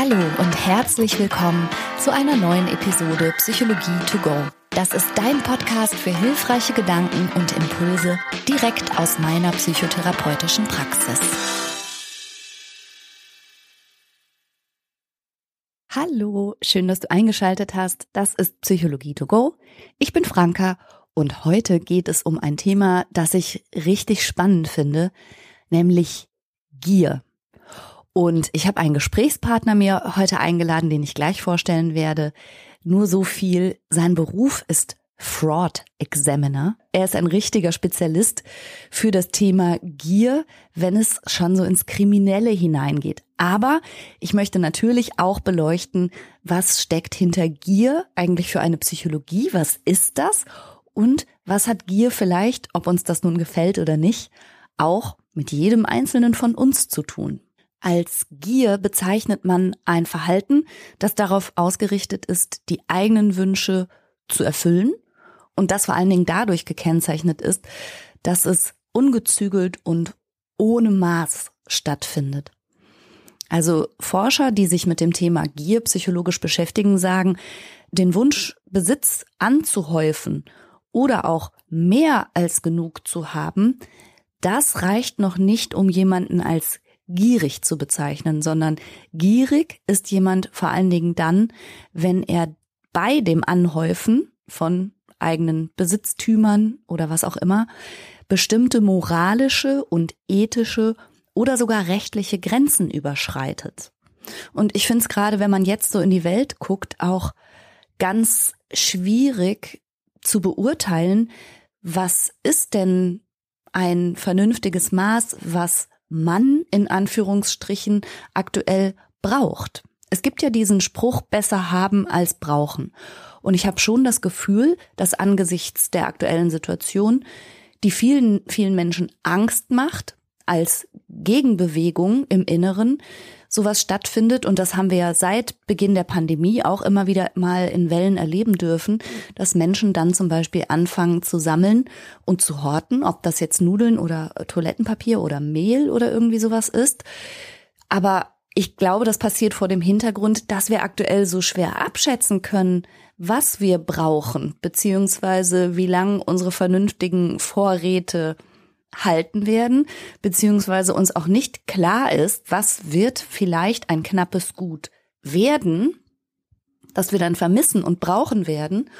Hallo und herzlich willkommen zu einer neuen Episode Psychologie to go. Das ist dein Podcast für hilfreiche Gedanken und Impulse direkt aus meiner psychotherapeutischen Praxis. Hallo, schön, dass du eingeschaltet hast. Das ist Psychologie to go. Ich bin Franka und heute geht es um ein Thema, das ich richtig spannend finde, nämlich Gier. Und ich habe einen Gesprächspartner mir heute eingeladen, den ich gleich vorstellen werde. Nur so viel, sein Beruf ist Fraud Examiner. Er ist ein richtiger Spezialist für das Thema Gier, wenn es schon so ins Kriminelle hineingeht. Aber ich möchte natürlich auch beleuchten, was steckt hinter Gier eigentlich für eine Psychologie? Was ist das? Und was hat Gier vielleicht, ob uns das nun gefällt oder nicht, auch mit jedem Einzelnen von uns zu tun? Als Gier bezeichnet man ein Verhalten, das darauf ausgerichtet ist, die eigenen Wünsche zu erfüllen und das vor allen Dingen dadurch gekennzeichnet ist, dass es ungezügelt und ohne Maß stattfindet. Also Forscher, die sich mit dem Thema Gier psychologisch beschäftigen, sagen, den Wunsch, Besitz anzuhäufen oder auch mehr als genug zu haben, das reicht noch nicht, um jemanden als gierig zu bezeichnen, sondern gierig ist jemand vor allen Dingen dann, wenn er bei dem Anhäufen von eigenen Besitztümern oder was auch immer bestimmte moralische und ethische oder sogar rechtliche Grenzen überschreitet. Und ich finde es gerade, wenn man jetzt so in die Welt guckt, auch ganz schwierig zu beurteilen, was ist denn ein vernünftiges Maß, was man in Anführungsstrichen aktuell braucht. Es gibt ja diesen Spruch besser haben als brauchen. Und ich habe schon das Gefühl, dass angesichts der aktuellen Situation die vielen, vielen Menschen Angst macht als Gegenbewegung im Inneren, sowas stattfindet. Und das haben wir ja seit Beginn der Pandemie auch immer wieder mal in Wellen erleben dürfen, dass Menschen dann zum Beispiel anfangen zu sammeln und zu horten, ob das jetzt Nudeln oder Toilettenpapier oder Mehl oder irgendwie sowas ist. Aber ich glaube, das passiert vor dem Hintergrund, dass wir aktuell so schwer abschätzen können, was wir brauchen, beziehungsweise wie lang unsere vernünftigen Vorräte halten werden, beziehungsweise uns auch nicht klar ist, was wird vielleicht ein knappes Gut werden, das wir dann vermissen und brauchen werden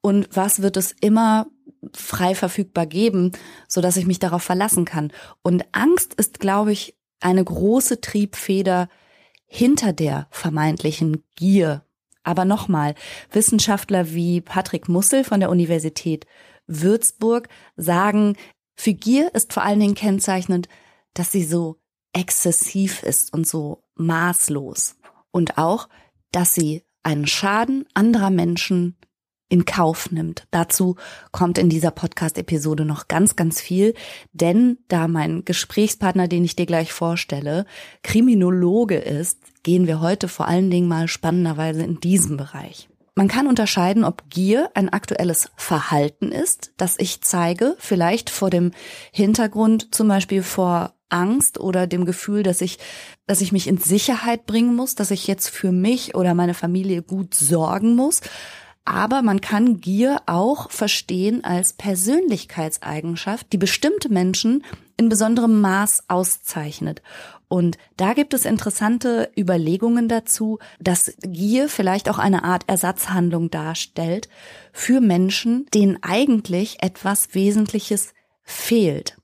und was wird es immer frei verfügbar geben, so dass ich mich darauf verlassen kann. Und Angst ist, glaube ich, eine große Triebfeder hinter der vermeintlichen Gier. Aber nochmal, Wissenschaftler wie Patrick Mussel von der Universität Würzburg sagen, für Gier ist vor allen Dingen kennzeichnend, dass sie so exzessiv ist und so maßlos. Und auch, dass sie einen Schaden anderer Menschen in Kauf nimmt. Dazu kommt in dieser Podcast-Episode noch ganz, ganz viel, denn da mein Gesprächspartner, den ich dir gleich vorstelle, Kriminologe ist, gehen wir heute vor allen Dingen mal spannenderweise in diesem Bereich. Man kann unterscheiden, ob Gier ein aktuelles Verhalten ist, das ich zeige, vielleicht vor dem Hintergrund zum Beispiel vor Angst oder dem Gefühl, dass ich, dass ich mich in Sicherheit bringen muss, dass ich jetzt für mich oder meine Familie gut sorgen muss. Aber man kann Gier auch verstehen als Persönlichkeitseigenschaft, die bestimmte Menschen in besonderem Maß auszeichnet. Und da gibt es interessante Überlegungen dazu, dass Gier vielleicht auch eine Art Ersatzhandlung darstellt für Menschen, denen eigentlich etwas Wesentliches fehlt.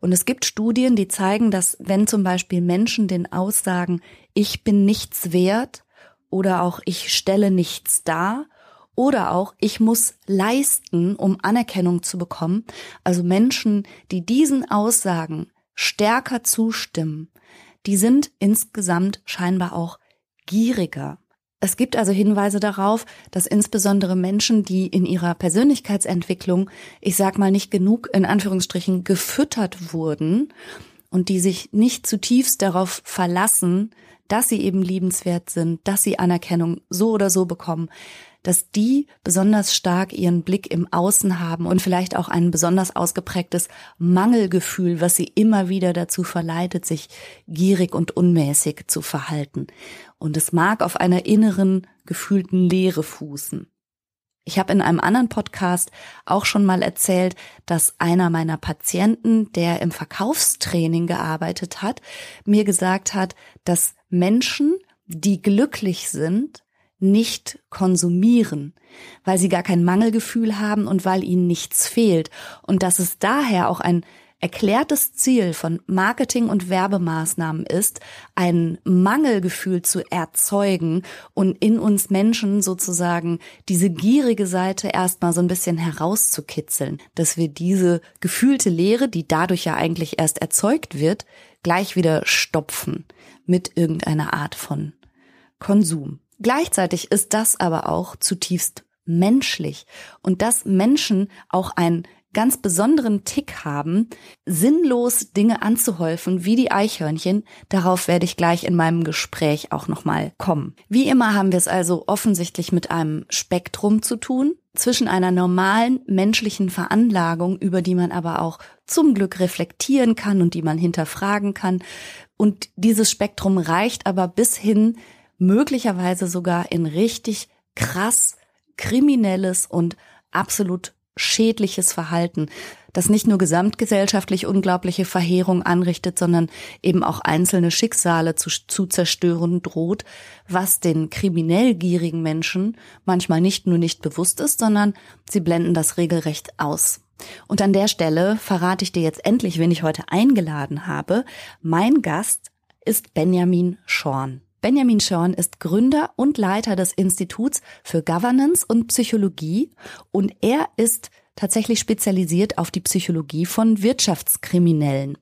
Und es gibt Studien, die zeigen, dass wenn zum Beispiel Menschen den Aussagen, ich bin nichts wert oder auch ich stelle nichts dar oder auch ich muss leisten, um Anerkennung zu bekommen, also Menschen, die diesen Aussagen stärker zustimmen, die sind insgesamt scheinbar auch gieriger. Es gibt also Hinweise darauf, dass insbesondere Menschen, die in ihrer Persönlichkeitsentwicklung, ich sag mal nicht genug in Anführungsstrichen gefüttert wurden und die sich nicht zutiefst darauf verlassen, dass sie eben liebenswert sind, dass sie Anerkennung so oder so bekommen, dass die besonders stark ihren Blick im Außen haben und vielleicht auch ein besonders ausgeprägtes Mangelgefühl, was sie immer wieder dazu verleitet, sich gierig und unmäßig zu verhalten. Und es mag auf einer inneren, gefühlten Leere fußen. Ich habe in einem anderen Podcast auch schon mal erzählt, dass einer meiner Patienten, der im Verkaufstraining gearbeitet hat, mir gesagt hat, dass Menschen, die glücklich sind, nicht konsumieren, weil sie gar kein Mangelgefühl haben und weil ihnen nichts fehlt und dass es daher auch ein erklärtes Ziel von Marketing- und Werbemaßnahmen ist, ein Mangelgefühl zu erzeugen und in uns Menschen sozusagen diese gierige Seite erstmal so ein bisschen herauszukitzeln, dass wir diese gefühlte Leere, die dadurch ja eigentlich erst erzeugt wird, gleich wieder stopfen mit irgendeiner Art von Konsum. Gleichzeitig ist das aber auch zutiefst menschlich und dass Menschen auch einen ganz besonderen Tick haben, sinnlos Dinge anzuhäufen wie die Eichhörnchen. Darauf werde ich gleich in meinem Gespräch auch nochmal kommen. Wie immer haben wir es also offensichtlich mit einem Spektrum zu tun zwischen einer normalen menschlichen Veranlagung, über die man aber auch zum Glück reflektieren kann und die man hinterfragen kann. Und dieses Spektrum reicht aber bis hin möglicherweise sogar in richtig krass kriminelles und absolut schädliches Verhalten, das nicht nur gesamtgesellschaftlich unglaubliche Verheerung anrichtet, sondern eben auch einzelne Schicksale zu, zu zerstören droht, was den kriminell gierigen Menschen manchmal nicht nur nicht bewusst ist, sondern sie blenden das regelrecht aus. Und an der Stelle verrate ich dir jetzt endlich, wen ich heute eingeladen habe. Mein Gast ist Benjamin Schorn. Benjamin Schorn ist Gründer und Leiter des Instituts für Governance und Psychologie und er ist tatsächlich spezialisiert auf die Psychologie von Wirtschaftskriminellen.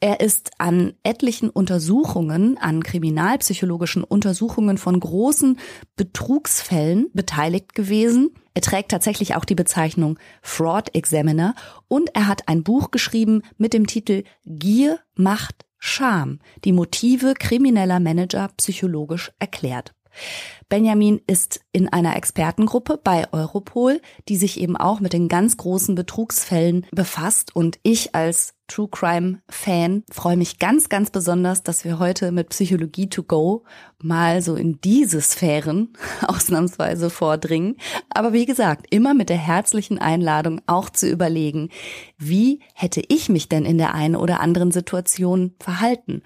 Er ist an etlichen Untersuchungen, an kriminalpsychologischen Untersuchungen von großen Betrugsfällen beteiligt gewesen. Er trägt tatsächlich auch die Bezeichnung Fraud Examiner und er hat ein Buch geschrieben mit dem Titel Gier, Macht, Scham die Motive krimineller Manager psychologisch erklärt. Benjamin ist in einer Expertengruppe bei Europol, die sich eben auch mit den ganz großen Betrugsfällen befasst. Und ich als True Crime Fan freue mich ganz, ganz besonders, dass wir heute mit Psychologie to go mal so in diese Sphären ausnahmsweise vordringen. Aber wie gesagt, immer mit der herzlichen Einladung auch zu überlegen, wie hätte ich mich denn in der einen oder anderen Situation verhalten?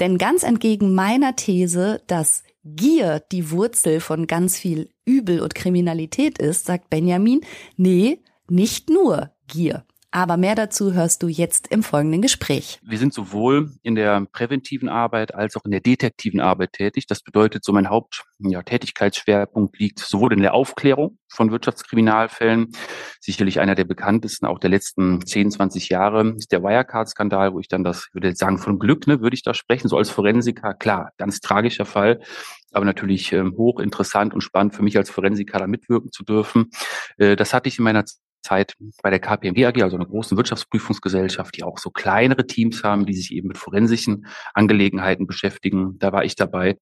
Denn ganz entgegen meiner These, dass Gier die Wurzel von ganz viel Übel und Kriminalität ist, sagt Benjamin, nee, nicht nur Gier. Aber mehr dazu hörst du jetzt im folgenden Gespräch. Wir sind sowohl in der präventiven Arbeit als auch in der detektiven Arbeit tätig. Das bedeutet, so mein Haupttätigkeitsschwerpunkt ja, liegt sowohl in der Aufklärung von Wirtschaftskriminalfällen, sicherlich einer der bekanntesten auch der letzten 10, 20 Jahre, ist der Wirecard-Skandal, wo ich dann das, würde sagen, von Glück, ne, würde ich da sprechen, so als Forensiker, klar, ganz tragischer Fall, aber natürlich ähm, hochinteressant und spannend für mich als Forensiker da mitwirken zu dürfen. Äh, das hatte ich in meiner Zeit bei der KPMG AG, also einer großen Wirtschaftsprüfungsgesellschaft, die auch so kleinere Teams haben, die sich eben mit forensischen Angelegenheiten beschäftigen. Da war ich dabei.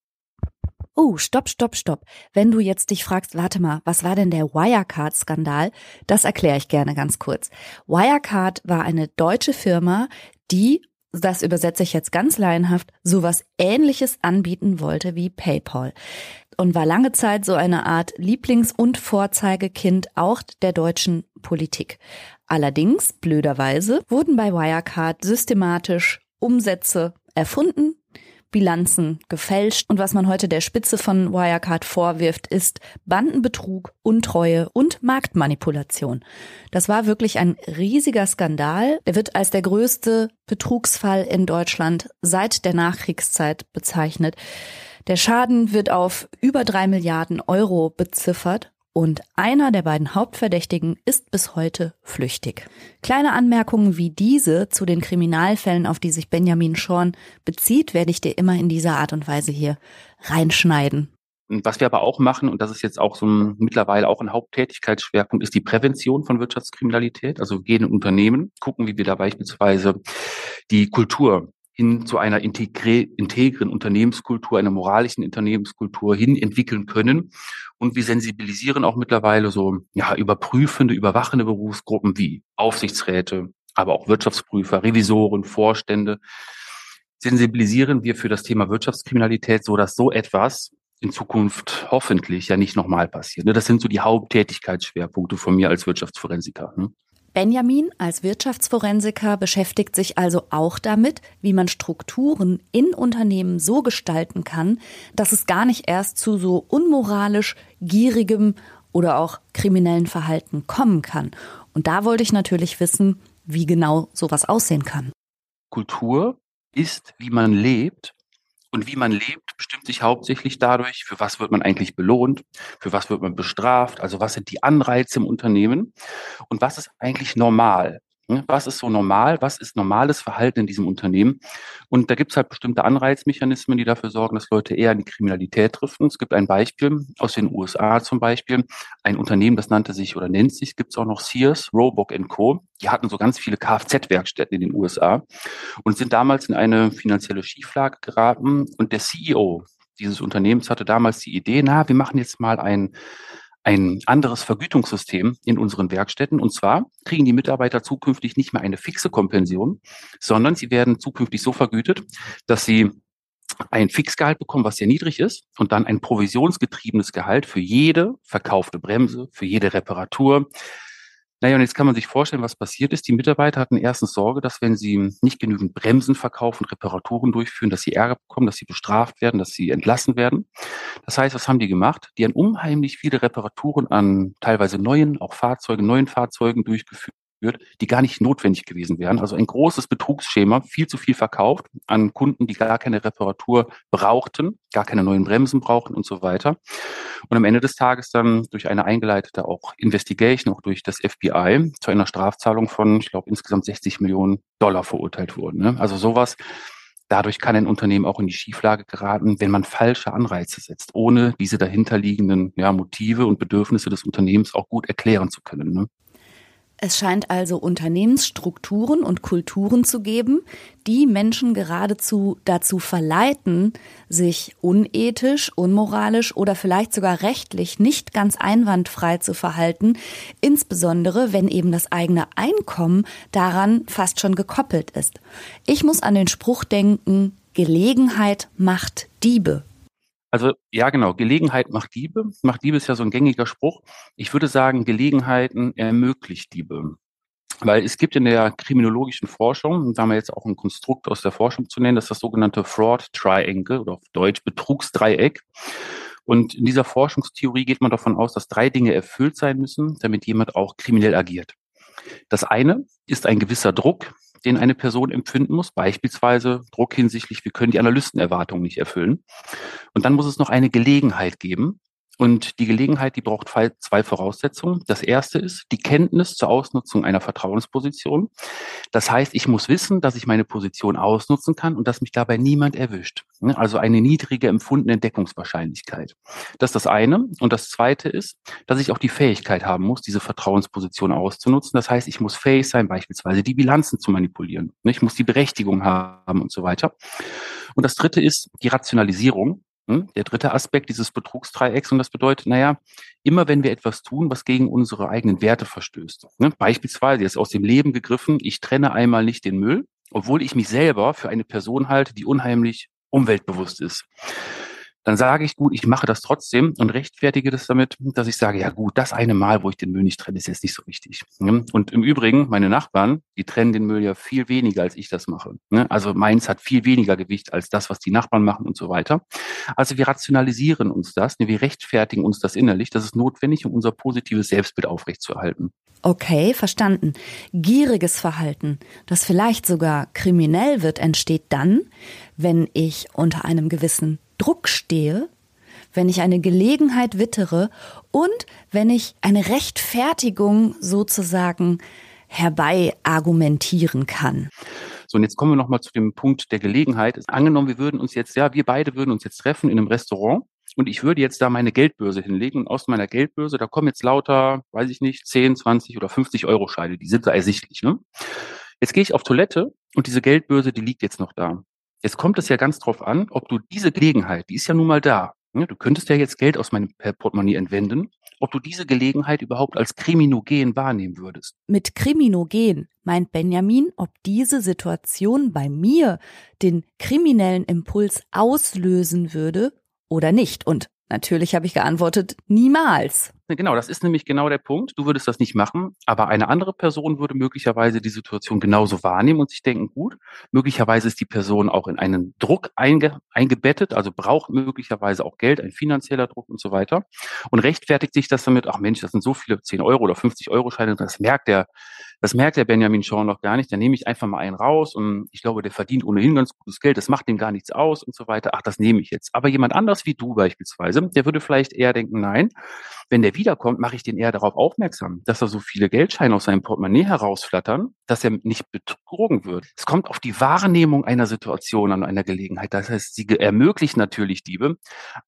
Oh, stopp, stopp, stopp. Wenn du jetzt dich fragst, warte mal, was war denn der Wirecard-Skandal? Das erkläre ich gerne ganz kurz. Wirecard war eine deutsche Firma, die, das übersetze ich jetzt ganz laienhaft, sowas ähnliches anbieten wollte wie PayPal und war lange Zeit so eine Art Lieblings- und Vorzeigekind auch der deutschen Politik. Allerdings, blöderweise, wurden bei Wirecard systematisch Umsätze erfunden, Bilanzen gefälscht und was man heute der Spitze von Wirecard vorwirft, ist Bandenbetrug, Untreue und Marktmanipulation. Das war wirklich ein riesiger Skandal. Der wird als der größte Betrugsfall in Deutschland seit der Nachkriegszeit bezeichnet. Der Schaden wird auf über drei Milliarden Euro beziffert und einer der beiden Hauptverdächtigen ist bis heute flüchtig. Kleine Anmerkungen wie diese zu den Kriminalfällen, auf die sich Benjamin Schorn bezieht, werde ich dir immer in dieser Art und Weise hier reinschneiden. Was wir aber auch machen, und das ist jetzt auch so ein, mittlerweile auch ein Haupttätigkeitsschwerpunkt, ist die Prävention von Wirtschaftskriminalität. Also wir gehen in Unternehmen, gucken, wie wir da beispielsweise die Kultur hin zu einer integren Unternehmenskultur, einer moralischen Unternehmenskultur hin entwickeln können. Und wir sensibilisieren auch mittlerweile so ja, überprüfende, überwachende Berufsgruppen wie Aufsichtsräte, aber auch Wirtschaftsprüfer, Revisoren, Vorstände. Sensibilisieren wir für das Thema Wirtschaftskriminalität, so dass so etwas in Zukunft hoffentlich ja nicht nochmal passiert. Ne? Das sind so die Haupttätigkeitsschwerpunkte von mir als Wirtschaftsforensiker. Benjamin als Wirtschaftsforensiker beschäftigt sich also auch damit, wie man Strukturen in Unternehmen so gestalten kann, dass es gar nicht erst zu so unmoralisch, gierigem oder auch kriminellen Verhalten kommen kann. Und da wollte ich natürlich wissen, wie genau sowas aussehen kann. Kultur ist, wie man lebt und wie man lebt, bestimmt sich hauptsächlich dadurch, für was wird man eigentlich belohnt, für was wird man bestraft, also was sind die Anreize im Unternehmen und was ist eigentlich normal. Ne? Was ist so normal? Was ist normales Verhalten in diesem Unternehmen? Und da gibt es halt bestimmte Anreizmechanismen, die dafür sorgen, dass Leute eher in die Kriminalität driften. Es gibt ein Beispiel aus den USA zum Beispiel. Ein Unternehmen, das nannte sich oder nennt sich, gibt es auch noch Sears, Roebuck Co. Die hatten so ganz viele Kfz-Werkstätten in den USA und sind damals in eine finanzielle Schieflage geraten. Und der CEO dieses Unternehmens hatte damals die Idee, na, wir machen jetzt mal ein ein anderes Vergütungssystem in unseren Werkstätten. Und zwar kriegen die Mitarbeiter zukünftig nicht mehr eine fixe Kompension, sondern sie werden zukünftig so vergütet, dass sie ein Fixgehalt bekommen, was sehr niedrig ist, und dann ein provisionsgetriebenes Gehalt für jede verkaufte Bremse, für jede Reparatur, naja, und jetzt kann man sich vorstellen, was passiert ist. Die Mitarbeiter hatten erstens Sorge, dass wenn sie nicht genügend Bremsen verkaufen, Reparaturen durchführen, dass sie Ärger bekommen, dass sie bestraft werden, dass sie entlassen werden. Das heißt, was haben die gemacht? Die haben unheimlich viele Reparaturen an teilweise neuen, auch Fahrzeugen, neuen Fahrzeugen durchgeführt wird, die gar nicht notwendig gewesen wären. Also ein großes Betrugsschema, viel zu viel verkauft an Kunden, die gar keine Reparatur brauchten, gar keine neuen Bremsen brauchten und so weiter. Und am Ende des Tages dann durch eine eingeleitete auch Investigation, auch durch das FBI, zu einer Strafzahlung von, ich glaube, insgesamt 60 Millionen Dollar verurteilt wurden. Ne? Also sowas, Dadurch kann ein Unternehmen auch in die Schieflage geraten, wenn man falsche Anreize setzt, ohne diese dahinterliegenden ja, Motive und Bedürfnisse des Unternehmens auch gut erklären zu können. Ne? Es scheint also Unternehmensstrukturen und Kulturen zu geben, die Menschen geradezu dazu verleiten, sich unethisch, unmoralisch oder vielleicht sogar rechtlich nicht ganz einwandfrei zu verhalten, insbesondere wenn eben das eigene Einkommen daran fast schon gekoppelt ist. Ich muss an den Spruch denken, Gelegenheit macht Diebe. Also ja, genau. Gelegenheit macht Diebe. Macht Diebe ist ja so ein gängiger Spruch. Ich würde sagen, Gelegenheiten ermöglicht Diebe. Weil es gibt in der kriminologischen Forschung, da haben wir jetzt auch ein Konstrukt aus der Forschung zu nennen, das ist das sogenannte Fraud Triangle oder auf Deutsch Betrugsdreieck. Und in dieser Forschungstheorie geht man davon aus, dass drei Dinge erfüllt sein müssen, damit jemand auch kriminell agiert. Das eine ist ein gewisser Druck, den eine Person empfinden muss, beispielsweise Druck hinsichtlich, wir können die Analystenerwartungen nicht erfüllen. Und dann muss es noch eine Gelegenheit geben, und die Gelegenheit, die braucht zwei Voraussetzungen. Das erste ist die Kenntnis zur Ausnutzung einer Vertrauensposition. Das heißt, ich muss wissen, dass ich meine Position ausnutzen kann und dass mich dabei niemand erwischt. Ne? Also eine niedrige empfundene Deckungswahrscheinlichkeit. Das ist das eine. Und das zweite ist, dass ich auch die Fähigkeit haben muss, diese Vertrauensposition auszunutzen. Das heißt, ich muss fähig sein, beispielsweise die Bilanzen zu manipulieren. Ne? Ich muss die Berechtigung haben und so weiter. Und das dritte ist die Rationalisierung. Hm? Der dritte Aspekt dieses Betrugsdreiecks und das bedeutet, naja, immer wenn wir etwas tun, was gegen unsere eigenen Werte verstößt. Ne? Beispielsweise jetzt aus dem Leben gegriffen, ich trenne einmal nicht den Müll, obwohl ich mich selber für eine Person halte, die unheimlich umweltbewusst ist dann sage ich, gut, ich mache das trotzdem und rechtfertige das damit, dass ich sage, ja gut, das eine Mal, wo ich den Müll nicht trenne, ist jetzt nicht so wichtig. Ne? Und im Übrigen, meine Nachbarn, die trennen den Müll ja viel weniger, als ich das mache. Ne? Also meins hat viel weniger Gewicht als das, was die Nachbarn machen und so weiter. Also wir rationalisieren uns das, ne? wir rechtfertigen uns das innerlich. Das ist notwendig, um unser positives Selbstbild aufrechtzuerhalten. Okay, verstanden. Gieriges Verhalten, das vielleicht sogar kriminell wird, entsteht dann, wenn ich unter einem gewissen Druck stehe, wenn ich eine Gelegenheit wittere und wenn ich eine Rechtfertigung sozusagen herbei argumentieren kann. So, und jetzt kommen wir nochmal zu dem Punkt der Gelegenheit. Angenommen, wir würden uns jetzt, ja, wir beide würden uns jetzt treffen in einem Restaurant und ich würde jetzt da meine Geldbörse hinlegen und aus meiner Geldbörse, da kommen jetzt lauter, weiß ich nicht, 10, 20 oder 50 Euro Scheine, die sind da ersichtlich. Ne? Jetzt gehe ich auf Toilette und diese Geldbörse, die liegt jetzt noch da. Jetzt kommt es ja ganz drauf an, ob du diese Gelegenheit, die ist ja nun mal da. Ne? Du könntest ja jetzt Geld aus meinem Portemonnaie entwenden, ob du diese Gelegenheit überhaupt als kriminogen wahrnehmen würdest. Mit kriminogen meint Benjamin, ob diese Situation bei mir den kriminellen Impuls auslösen würde oder nicht. Und Natürlich habe ich geantwortet, niemals. Genau, das ist nämlich genau der Punkt. Du würdest das nicht machen, aber eine andere Person würde möglicherweise die Situation genauso wahrnehmen und sich denken, gut, möglicherweise ist die Person auch in einen Druck einge eingebettet, also braucht möglicherweise auch Geld, ein finanzieller Druck und so weiter und rechtfertigt sich das damit, ach Mensch, das sind so viele 10 Euro oder 50 Euro Scheine, das merkt der das merkt der Benjamin Shaw noch gar nicht. Da nehme ich einfach mal einen raus und ich glaube, der verdient ohnehin ganz gutes Geld. Das macht dem gar nichts aus und so weiter. Ach, das nehme ich jetzt. Aber jemand anders wie du beispielsweise, der würde vielleicht eher denken, nein, wenn der wiederkommt, mache ich den eher darauf aufmerksam, dass da so viele Geldscheine aus seinem Portemonnaie herausflattern, dass er nicht betrogen wird. Es kommt auf die Wahrnehmung einer Situation an einer Gelegenheit. Das heißt, sie ermöglicht natürlich Diebe,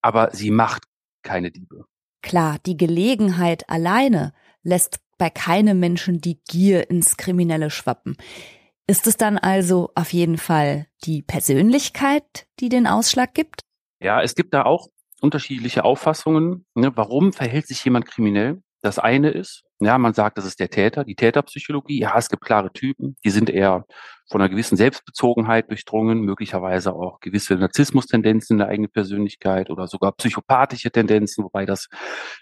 aber sie macht keine Diebe. Klar, die Gelegenheit alleine lässt bei keinem Menschen die Gier ins Kriminelle schwappen. Ist es dann also auf jeden Fall die Persönlichkeit, die den Ausschlag gibt? Ja, es gibt da auch unterschiedliche Auffassungen. Ne? Warum verhält sich jemand kriminell? Das eine ist, ja, man sagt, das ist der Täter, die Täterpsychologie. Ja, es gibt klare Typen, die sind eher von einer gewissen Selbstbezogenheit durchdrungen, möglicherweise auch gewisse Narzissmus-Tendenzen in der eigenen Persönlichkeit oder sogar psychopathische Tendenzen, wobei das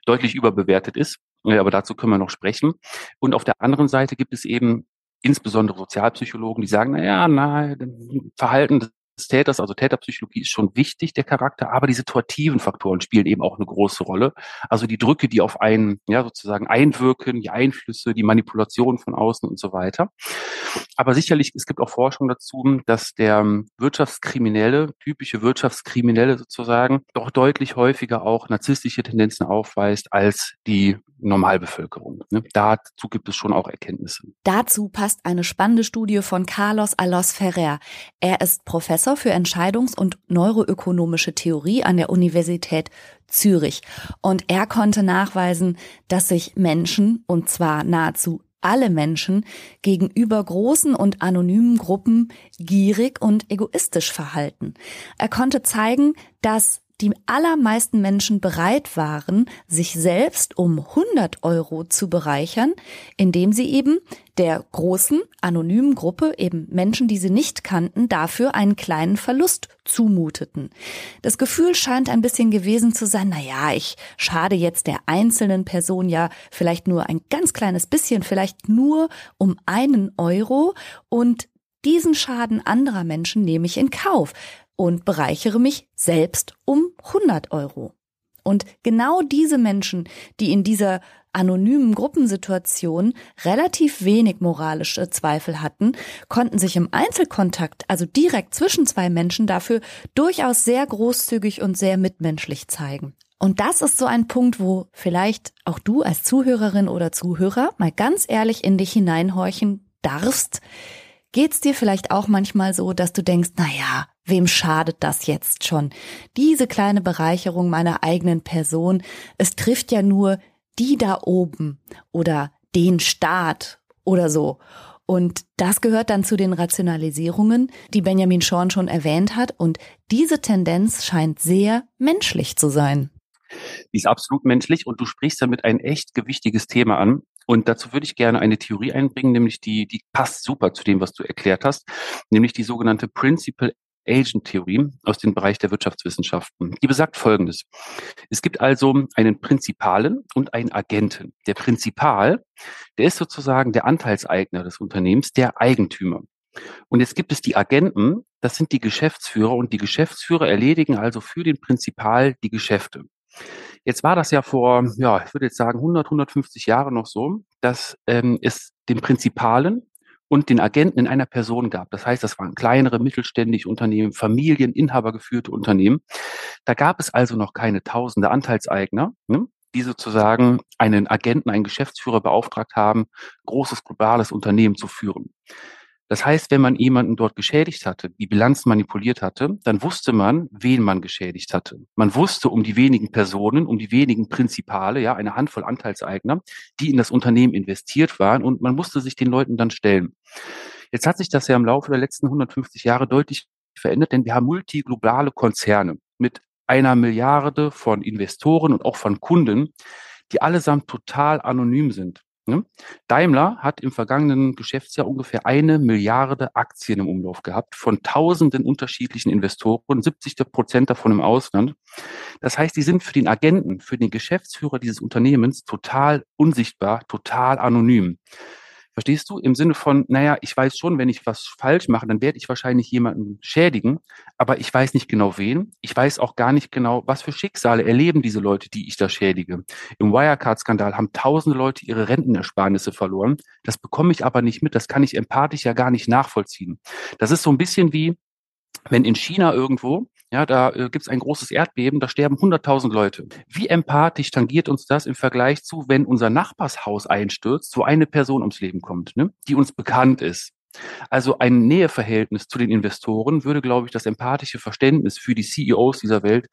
deutlich überbewertet ist. Aber dazu können wir noch sprechen. Und auf der anderen Seite gibt es eben insbesondere Sozialpsychologen, die sagen, na ja, na, Verhalten des Täters, also Täterpsychologie ist schon wichtig, der Charakter, aber die situativen Faktoren spielen eben auch eine große Rolle. Also die Drücke, die auf einen, ja, sozusagen einwirken, die Einflüsse, die Manipulation von außen und so weiter. Aber sicherlich, es gibt auch Forschung dazu, dass der Wirtschaftskriminelle, typische Wirtschaftskriminelle sozusagen, doch deutlich häufiger auch narzisstische Tendenzen aufweist als die Normalbevölkerung. Ne? Dazu gibt es schon auch Erkenntnisse. Dazu passt eine spannende Studie von Carlos Alos Ferrer. Er ist Professor für Entscheidungs- und neuroökonomische Theorie an der Universität Zürich. Und er konnte nachweisen, dass sich Menschen, und zwar nahezu alle Menschen gegenüber großen und anonymen Gruppen gierig und egoistisch verhalten. Er konnte zeigen, dass die allermeisten Menschen bereit waren, sich selbst um 100 Euro zu bereichern, indem sie eben der großen anonymen Gruppe, eben Menschen, die sie nicht kannten, dafür einen kleinen Verlust zumuteten. Das Gefühl scheint ein bisschen gewesen zu sein, na ja, ich schade jetzt der einzelnen Person ja vielleicht nur ein ganz kleines bisschen, vielleicht nur um einen Euro und diesen Schaden anderer Menschen nehme ich in Kauf, und bereichere mich selbst um 100 Euro. Und genau diese Menschen, die in dieser anonymen Gruppensituation relativ wenig moralische Zweifel hatten, konnten sich im Einzelkontakt, also direkt zwischen zwei Menschen, dafür durchaus sehr großzügig und sehr mitmenschlich zeigen. Und das ist so ein Punkt, wo vielleicht auch du als Zuhörerin oder Zuhörer mal ganz ehrlich in dich hineinhorchen darfst. Geht's dir vielleicht auch manchmal so, dass du denkst, na ja, wem schadet das jetzt schon? Diese kleine Bereicherung meiner eigenen Person, es trifft ja nur die da oben oder den Staat oder so. Und das gehört dann zu den Rationalisierungen, die Benjamin Schorn schon erwähnt hat. Und diese Tendenz scheint sehr menschlich zu sein. Die ist absolut menschlich und du sprichst damit ein echt gewichtiges Thema an. Und dazu würde ich gerne eine Theorie einbringen, nämlich die, die passt super zu dem, was du erklärt hast, nämlich die sogenannte Principal Agent-Theorie aus dem Bereich der Wirtschaftswissenschaften. Die besagt Folgendes. Es gibt also einen Prinzipalen und einen Agenten. Der Prinzipal, der ist sozusagen der Anteilseigner des Unternehmens, der Eigentümer. Und jetzt gibt es die Agenten, das sind die Geschäftsführer und die Geschäftsführer erledigen also für den Prinzipal die Geschäfte. Jetzt war das ja vor, ja, ich würde jetzt sagen 100, 150 Jahre noch so, dass ähm, es den Prinzipalen und den Agenten in einer Person gab. Das heißt, das waren kleinere mittelständische Unternehmen, Familien, inhabergeführte Unternehmen. Da gab es also noch keine tausende Anteilseigner, ne, die sozusagen einen Agenten, einen Geschäftsführer beauftragt haben, großes globales Unternehmen zu führen. Das heißt, wenn man jemanden dort geschädigt hatte, die Bilanz manipuliert hatte, dann wusste man, wen man geschädigt hatte. Man wusste um die wenigen Personen, um die wenigen Prinzipale, ja, eine Handvoll Anteilseigner, die in das Unternehmen investiert waren und man musste sich den Leuten dann stellen. Jetzt hat sich das ja im Laufe der letzten 150 Jahre deutlich verändert, denn wir haben multiglobale Konzerne mit einer Milliarde von Investoren und auch von Kunden, die allesamt total anonym sind. Ne? Daimler hat im vergangenen Geschäftsjahr ungefähr eine Milliarde Aktien im Umlauf gehabt von tausenden unterschiedlichen Investoren, 70 Prozent davon im Ausland. Das heißt, die sind für den Agenten, für den Geschäftsführer dieses Unternehmens total unsichtbar, total anonym. Verstehst du? Im Sinne von, naja, ich weiß schon, wenn ich was falsch mache, dann werde ich wahrscheinlich jemanden schädigen, aber ich weiß nicht genau wen. Ich weiß auch gar nicht genau, was für Schicksale erleben diese Leute, die ich da schädige. Im Wirecard-Skandal haben tausende Leute ihre Rentenersparnisse verloren. Das bekomme ich aber nicht mit. Das kann ich empathisch ja gar nicht nachvollziehen. Das ist so ein bisschen wie, wenn in China irgendwo ja, da äh, gibt es ein großes Erdbeben, da sterben 100.000 Leute. Wie empathisch tangiert uns das im Vergleich zu, wenn unser Nachbarshaus einstürzt, wo eine Person ums Leben kommt, ne, die uns bekannt ist? Also ein Näheverhältnis zu den Investoren würde, glaube ich, das empathische Verständnis für die CEOs dieser Welt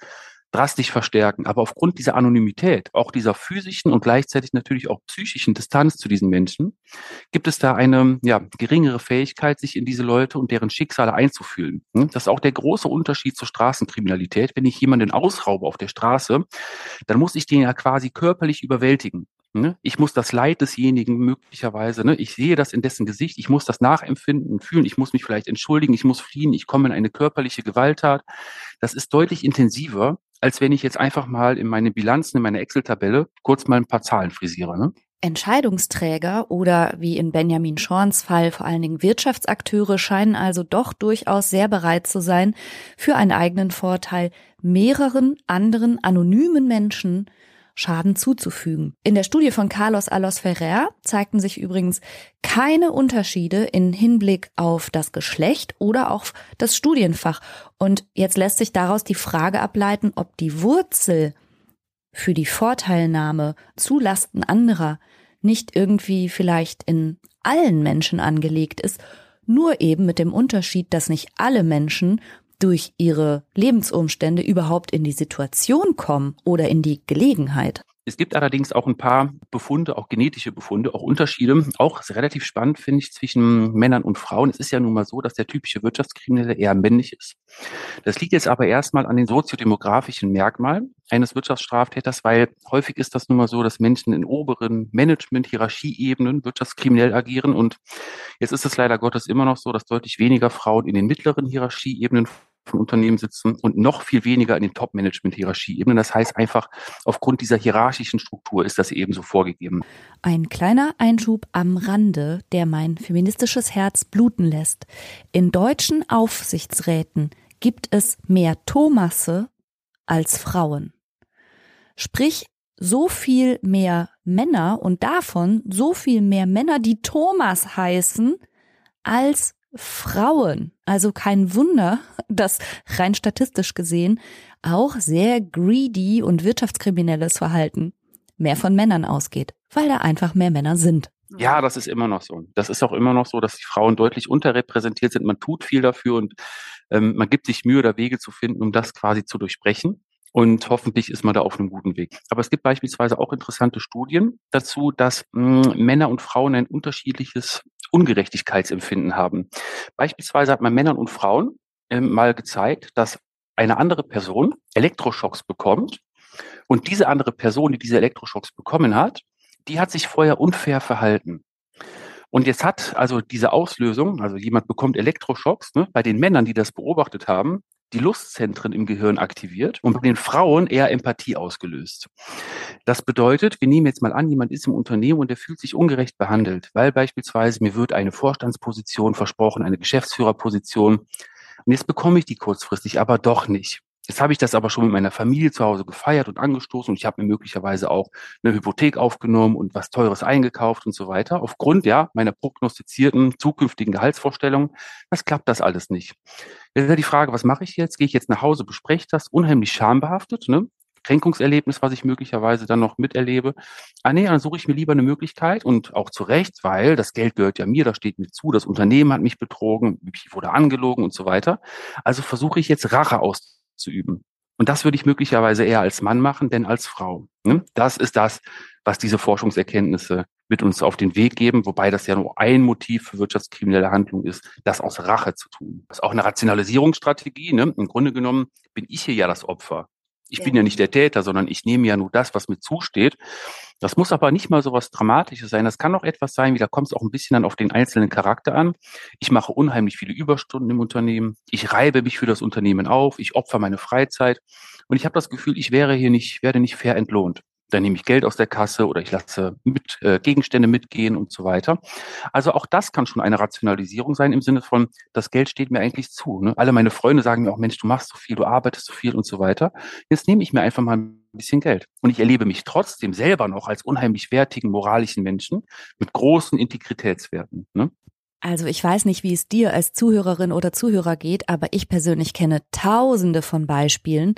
drastisch verstärken. Aber aufgrund dieser Anonymität, auch dieser physischen und gleichzeitig natürlich auch psychischen Distanz zu diesen Menschen, gibt es da eine ja, geringere Fähigkeit, sich in diese Leute und deren Schicksale einzufühlen. Hm? Das ist auch der große Unterschied zur Straßenkriminalität. Wenn ich jemanden ausraube auf der Straße, dann muss ich den ja quasi körperlich überwältigen. Ne? Ich muss das Leid desjenigen möglicherweise, ne? ich sehe das in dessen Gesicht, ich muss das nachempfinden fühlen, ich muss mich vielleicht entschuldigen, ich muss fliehen, ich komme in eine körperliche Gewalttat. Das ist deutlich intensiver, als wenn ich jetzt einfach mal in meine Bilanzen, in meine Excel-Tabelle kurz mal ein paar Zahlen frisiere. Ne? Entscheidungsträger oder wie in Benjamin Schorns Fall vor allen Dingen Wirtschaftsakteure scheinen also doch durchaus sehr bereit zu sein, für einen eigenen Vorteil mehreren anderen anonymen Menschen Schaden zuzufügen. In der Studie von Carlos Alos Ferrer zeigten sich übrigens keine Unterschiede in Hinblick auf das Geschlecht oder auf das Studienfach. Und jetzt lässt sich daraus die Frage ableiten, ob die Wurzel für die Vorteilnahme zu Lasten anderer nicht irgendwie vielleicht in allen Menschen angelegt ist, nur eben mit dem Unterschied, dass nicht alle Menschen durch ihre Lebensumstände überhaupt in die Situation kommen oder in die Gelegenheit. Es gibt allerdings auch ein paar Befunde, auch genetische Befunde, auch Unterschiede. Auch relativ spannend finde ich zwischen Männern und Frauen. Es ist ja nun mal so, dass der typische Wirtschaftskriminelle eher männlich ist. Das liegt jetzt aber erstmal an den soziodemografischen Merkmalen eines Wirtschaftsstraftäters, weil häufig ist das nun mal so, dass Menschen in oberen Management-Hierarchieebenen wirtschaftskriminell agieren. Und jetzt ist es leider Gottes immer noch so, dass deutlich weniger Frauen in den mittleren Hierarchieebenen von Unternehmen sitzen und noch viel weniger in den Top-Management-Hierarchieebenen. Das heißt einfach, aufgrund dieser hierarchischen Struktur ist das ebenso vorgegeben. Ein kleiner Einschub am Rande, der mein feministisches Herz bluten lässt. In deutschen Aufsichtsräten gibt es mehr Thomasse als Frauen. Sprich, so viel mehr Männer und davon so viel mehr Männer, die Thomas heißen, als Frauen. Also kein Wunder, dass rein statistisch gesehen auch sehr greedy und wirtschaftskriminelles Verhalten mehr von Männern ausgeht, weil da einfach mehr Männer sind. Ja, das ist immer noch so. Das ist auch immer noch so, dass die Frauen deutlich unterrepräsentiert sind. Man tut viel dafür und ähm, man gibt sich Mühe, da Wege zu finden, um das quasi zu durchbrechen. Und hoffentlich ist man da auf einem guten Weg. Aber es gibt beispielsweise auch interessante Studien dazu, dass mh, Männer und Frauen ein unterschiedliches Ungerechtigkeitsempfinden haben. Beispielsweise hat man Männern und Frauen äh, mal gezeigt, dass eine andere Person Elektroschocks bekommt und diese andere Person, die diese Elektroschocks bekommen hat, die hat sich vorher unfair verhalten. Und jetzt hat also diese Auslösung, also jemand bekommt Elektroschocks, ne, bei den Männern, die das beobachtet haben, die Lustzentren im Gehirn aktiviert und bei den Frauen eher Empathie ausgelöst. Das bedeutet, wir nehmen jetzt mal an, jemand ist im Unternehmen und der fühlt sich ungerecht behandelt, weil beispielsweise mir wird eine Vorstandsposition versprochen, eine Geschäftsführerposition. Und jetzt bekomme ich die kurzfristig, aber doch nicht. Jetzt habe ich das aber schon mit meiner Familie zu Hause gefeiert und angestoßen und ich habe mir möglicherweise auch eine Hypothek aufgenommen und was Teures eingekauft und so weiter. Aufgrund ja meiner prognostizierten zukünftigen Gehaltsvorstellungen, das klappt das alles nicht. Jetzt ist ja die Frage, was mache ich jetzt? Gehe ich jetzt nach Hause, bespreche das, unheimlich schambehaftet, ne? Kränkungserlebnis, was ich möglicherweise dann noch miterlebe. Ah nee, dann suche ich mir lieber eine Möglichkeit und auch zu Recht, weil das Geld gehört ja mir, das steht mir zu, das Unternehmen hat mich betrogen, ich wurde angelogen und so weiter. Also versuche ich jetzt Rache aus zu üben. Und das würde ich möglicherweise eher als Mann machen, denn als Frau. Ne? Das ist das, was diese Forschungserkenntnisse mit uns auf den Weg geben, wobei das ja nur ein Motiv für wirtschaftskriminelle Handlung ist, das aus Rache zu tun. Das ist auch eine Rationalisierungsstrategie. Ne? Im Grunde genommen bin ich hier ja das Opfer. Ich ja. bin ja nicht der Täter, sondern ich nehme ja nur das, was mir zusteht. Das muss aber nicht mal so was Dramatisches sein. Das kann auch etwas sein, wie da kommt es auch ein bisschen dann auf den einzelnen Charakter an. Ich mache unheimlich viele Überstunden im Unternehmen. Ich reibe mich für das Unternehmen auf. Ich opfer meine Freizeit. Und ich habe das Gefühl, ich wäre hier nicht, werde nicht fair entlohnt dann nehme ich Geld aus der Kasse oder ich lasse mit, äh, Gegenstände mitgehen und so weiter. Also auch das kann schon eine Rationalisierung sein im Sinne von, das Geld steht mir eigentlich zu. Ne? Alle meine Freunde sagen mir auch, Mensch, du machst so viel, du arbeitest so viel und so weiter. Jetzt nehme ich mir einfach mal ein bisschen Geld. Und ich erlebe mich trotzdem selber noch als unheimlich wertigen, moralischen Menschen mit großen Integritätswerten. Ne? Also ich weiß nicht, wie es dir als Zuhörerin oder Zuhörer geht, aber ich persönlich kenne tausende von Beispielen,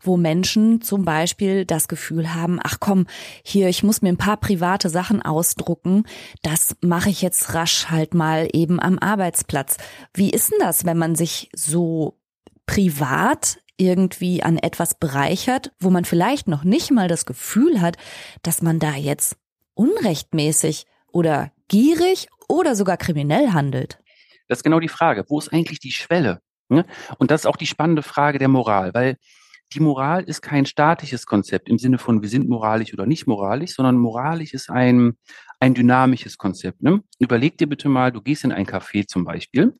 wo Menschen zum Beispiel das Gefühl haben, ach komm, hier, ich muss mir ein paar private Sachen ausdrucken, das mache ich jetzt rasch halt mal eben am Arbeitsplatz. Wie ist denn das, wenn man sich so privat irgendwie an etwas bereichert, wo man vielleicht noch nicht mal das Gefühl hat, dass man da jetzt unrechtmäßig oder gierig oder sogar kriminell handelt? Das ist genau die Frage. Wo ist eigentlich die Schwelle? Ne? Und das ist auch die spannende Frage der Moral, weil die Moral ist kein statisches Konzept im Sinne von, wir sind moralisch oder nicht moralisch, sondern moralisch ist ein, ein dynamisches Konzept. Ne? Überleg dir bitte mal, du gehst in ein Café zum Beispiel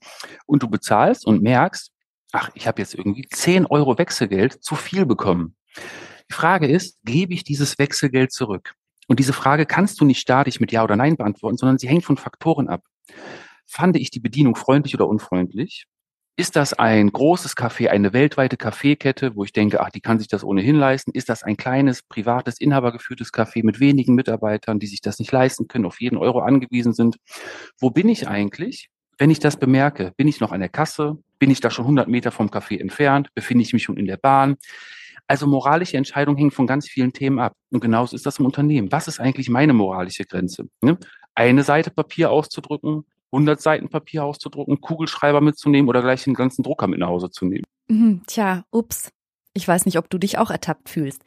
und du bezahlst und merkst, ach, ich habe jetzt irgendwie 10 Euro Wechselgeld zu viel bekommen. Die Frage ist, gebe ich dieses Wechselgeld zurück? Und diese Frage kannst du nicht statisch mit Ja oder Nein beantworten, sondern sie hängt von Faktoren ab. Fand ich die Bedienung freundlich oder unfreundlich? Ist das ein großes Café, eine weltweite Kaffeekette, wo ich denke, ach, die kann sich das ohnehin leisten? Ist das ein kleines, privates, inhabergeführtes Café mit wenigen Mitarbeitern, die sich das nicht leisten können, auf jeden Euro angewiesen sind? Wo bin ich eigentlich, wenn ich das bemerke? Bin ich noch an der Kasse? Bin ich da schon 100 Meter vom Café entfernt? Befinde ich mich schon in der Bahn? Also moralische Entscheidungen hängen von ganz vielen Themen ab. Und genauso ist das im Unternehmen. Was ist eigentlich meine moralische Grenze? Ne? Eine Seite Papier auszudrücken, 100 Seiten Papier auszudrucken, Kugelschreiber mitzunehmen oder gleich den ganzen Drucker mit nach Hause zu nehmen. Mhm, tja, ups. Ich weiß nicht, ob du dich auch ertappt fühlst.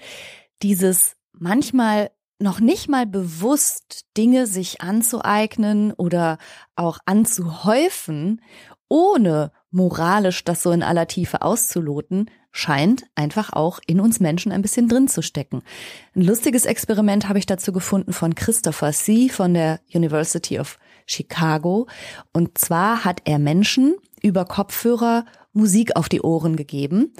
Dieses manchmal noch nicht mal bewusst Dinge sich anzueignen oder auch anzuhäufen, ohne moralisch das so in aller Tiefe auszuloten, scheint einfach auch in uns Menschen ein bisschen drin zu stecken. Ein lustiges Experiment habe ich dazu gefunden von Christopher C. von der University of Chicago. Und zwar hat er Menschen über Kopfhörer Musik auf die Ohren gegeben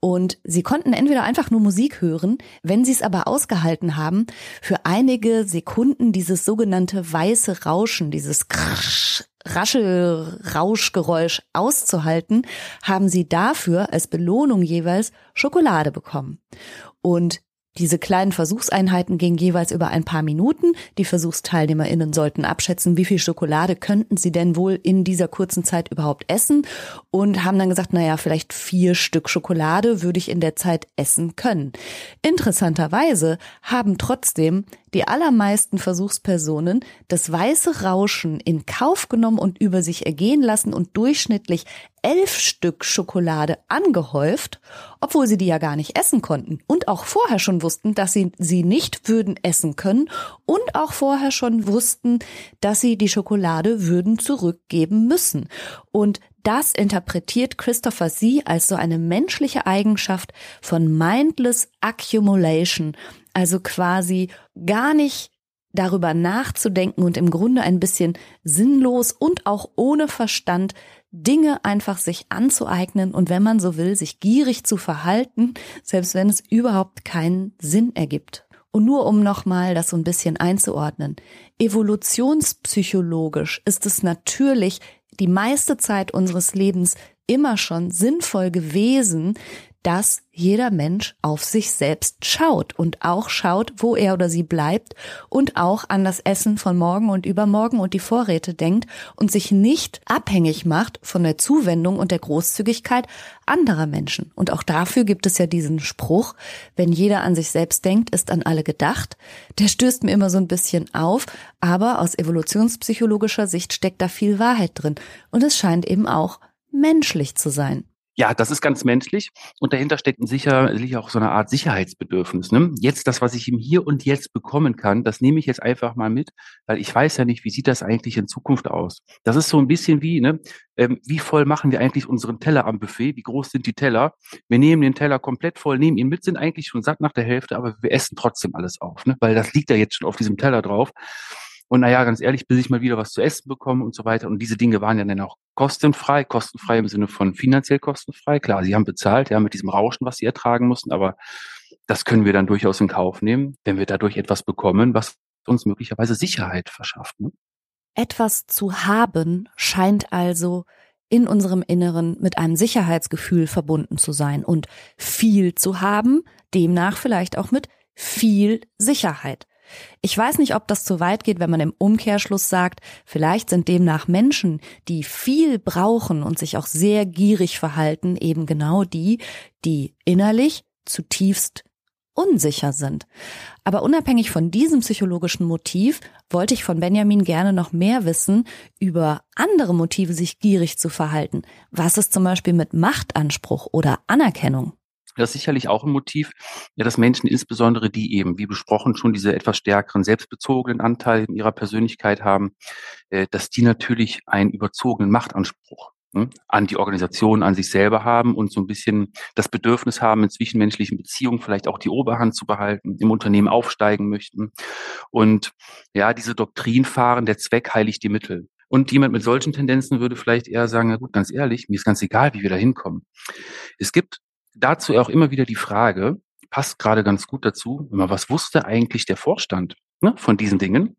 und sie konnten entweder einfach nur Musik hören, wenn sie es aber ausgehalten haben, für einige Sekunden dieses sogenannte weiße Rauschen, dieses Krsch, Raschelrauschgeräusch auszuhalten, haben sie dafür als Belohnung jeweils Schokolade bekommen. Und diese kleinen Versuchseinheiten gingen jeweils über ein paar Minuten. Die VersuchsteilnehmerInnen sollten abschätzen, wie viel Schokolade könnten sie denn wohl in dieser kurzen Zeit überhaupt essen und haben dann gesagt, naja, vielleicht vier Stück Schokolade würde ich in der Zeit essen können. Interessanterweise haben trotzdem die allermeisten Versuchspersonen das weiße Rauschen in Kauf genommen und über sich ergehen lassen und durchschnittlich elf Stück Schokolade angehäuft, obwohl sie die ja gar nicht essen konnten und auch vorher schon wussten, dass sie sie nicht würden essen können und auch vorher schon wussten, dass sie die Schokolade würden zurückgeben müssen. Und das interpretiert Christopher Sie als so eine menschliche Eigenschaft von mindless accumulation, also quasi gar nicht darüber nachzudenken und im Grunde ein bisschen sinnlos und auch ohne Verstand Dinge einfach sich anzueignen und wenn man so will, sich gierig zu verhalten, selbst wenn es überhaupt keinen Sinn ergibt. Und nur um nochmal das so ein bisschen einzuordnen. Evolutionspsychologisch ist es natürlich die meiste Zeit unseres Lebens immer schon sinnvoll gewesen, dass jeder Mensch auf sich selbst schaut und auch schaut, wo er oder sie bleibt und auch an das Essen von morgen und übermorgen und die Vorräte denkt und sich nicht abhängig macht von der Zuwendung und der Großzügigkeit anderer Menschen. Und auch dafür gibt es ja diesen Spruch, wenn jeder an sich selbst denkt, ist an alle gedacht. Der stößt mir immer so ein bisschen auf, aber aus evolutionspsychologischer Sicht steckt da viel Wahrheit drin. Und es scheint eben auch menschlich zu sein. Ja, das ist ganz menschlich und dahinter steckt sicherlich auch so eine Art Sicherheitsbedürfnis. Ne? Jetzt das, was ich im Hier und Jetzt bekommen kann, das nehme ich jetzt einfach mal mit, weil ich weiß ja nicht, wie sieht das eigentlich in Zukunft aus. Das ist so ein bisschen wie, ne, ähm, wie voll machen wir eigentlich unseren Teller am Buffet? Wie groß sind die Teller? Wir nehmen den Teller komplett voll, nehmen ihn mit, sind eigentlich schon satt nach der Hälfte, aber wir essen trotzdem alles auf, ne? weil das liegt ja jetzt schon auf diesem Teller drauf. Und naja, ganz ehrlich, bis ich mal wieder was zu essen bekomme und so weiter. Und diese Dinge waren ja dann auch kostenfrei, kostenfrei im Sinne von finanziell kostenfrei. Klar, sie haben bezahlt, ja, mit diesem Rauschen, was sie ertragen mussten, aber das können wir dann durchaus in Kauf nehmen, wenn wir dadurch etwas bekommen, was uns möglicherweise Sicherheit verschafft. Ne? Etwas zu haben scheint also in unserem Inneren mit einem Sicherheitsgefühl verbunden zu sein und viel zu haben, demnach vielleicht auch mit viel Sicherheit. Ich weiß nicht, ob das zu weit geht, wenn man im Umkehrschluss sagt, vielleicht sind demnach Menschen, die viel brauchen und sich auch sehr gierig verhalten, eben genau die, die innerlich zutiefst unsicher sind. Aber unabhängig von diesem psychologischen Motiv wollte ich von Benjamin gerne noch mehr wissen über andere Motive, sich gierig zu verhalten. Was ist zum Beispiel mit Machtanspruch oder Anerkennung? Das ist sicherlich auch ein Motiv, ja, dass Menschen insbesondere, die eben, wie besprochen, schon diese etwas stärkeren selbstbezogenen Anteil in ihrer Persönlichkeit haben, äh, dass die natürlich einen überzogenen Machtanspruch hm, an die Organisation, an sich selber haben und so ein bisschen das Bedürfnis haben, in zwischenmenschlichen Beziehungen vielleicht auch die Oberhand zu behalten, im Unternehmen aufsteigen möchten. Und ja, diese Doktrin fahren, der Zweck heiligt die Mittel. Und jemand mit solchen Tendenzen würde vielleicht eher sagen, na gut, ganz ehrlich, mir ist ganz egal, wie wir da hinkommen. Es gibt dazu auch immer wieder die Frage, passt gerade ganz gut dazu, was wusste eigentlich der Vorstand ne, von diesen Dingen?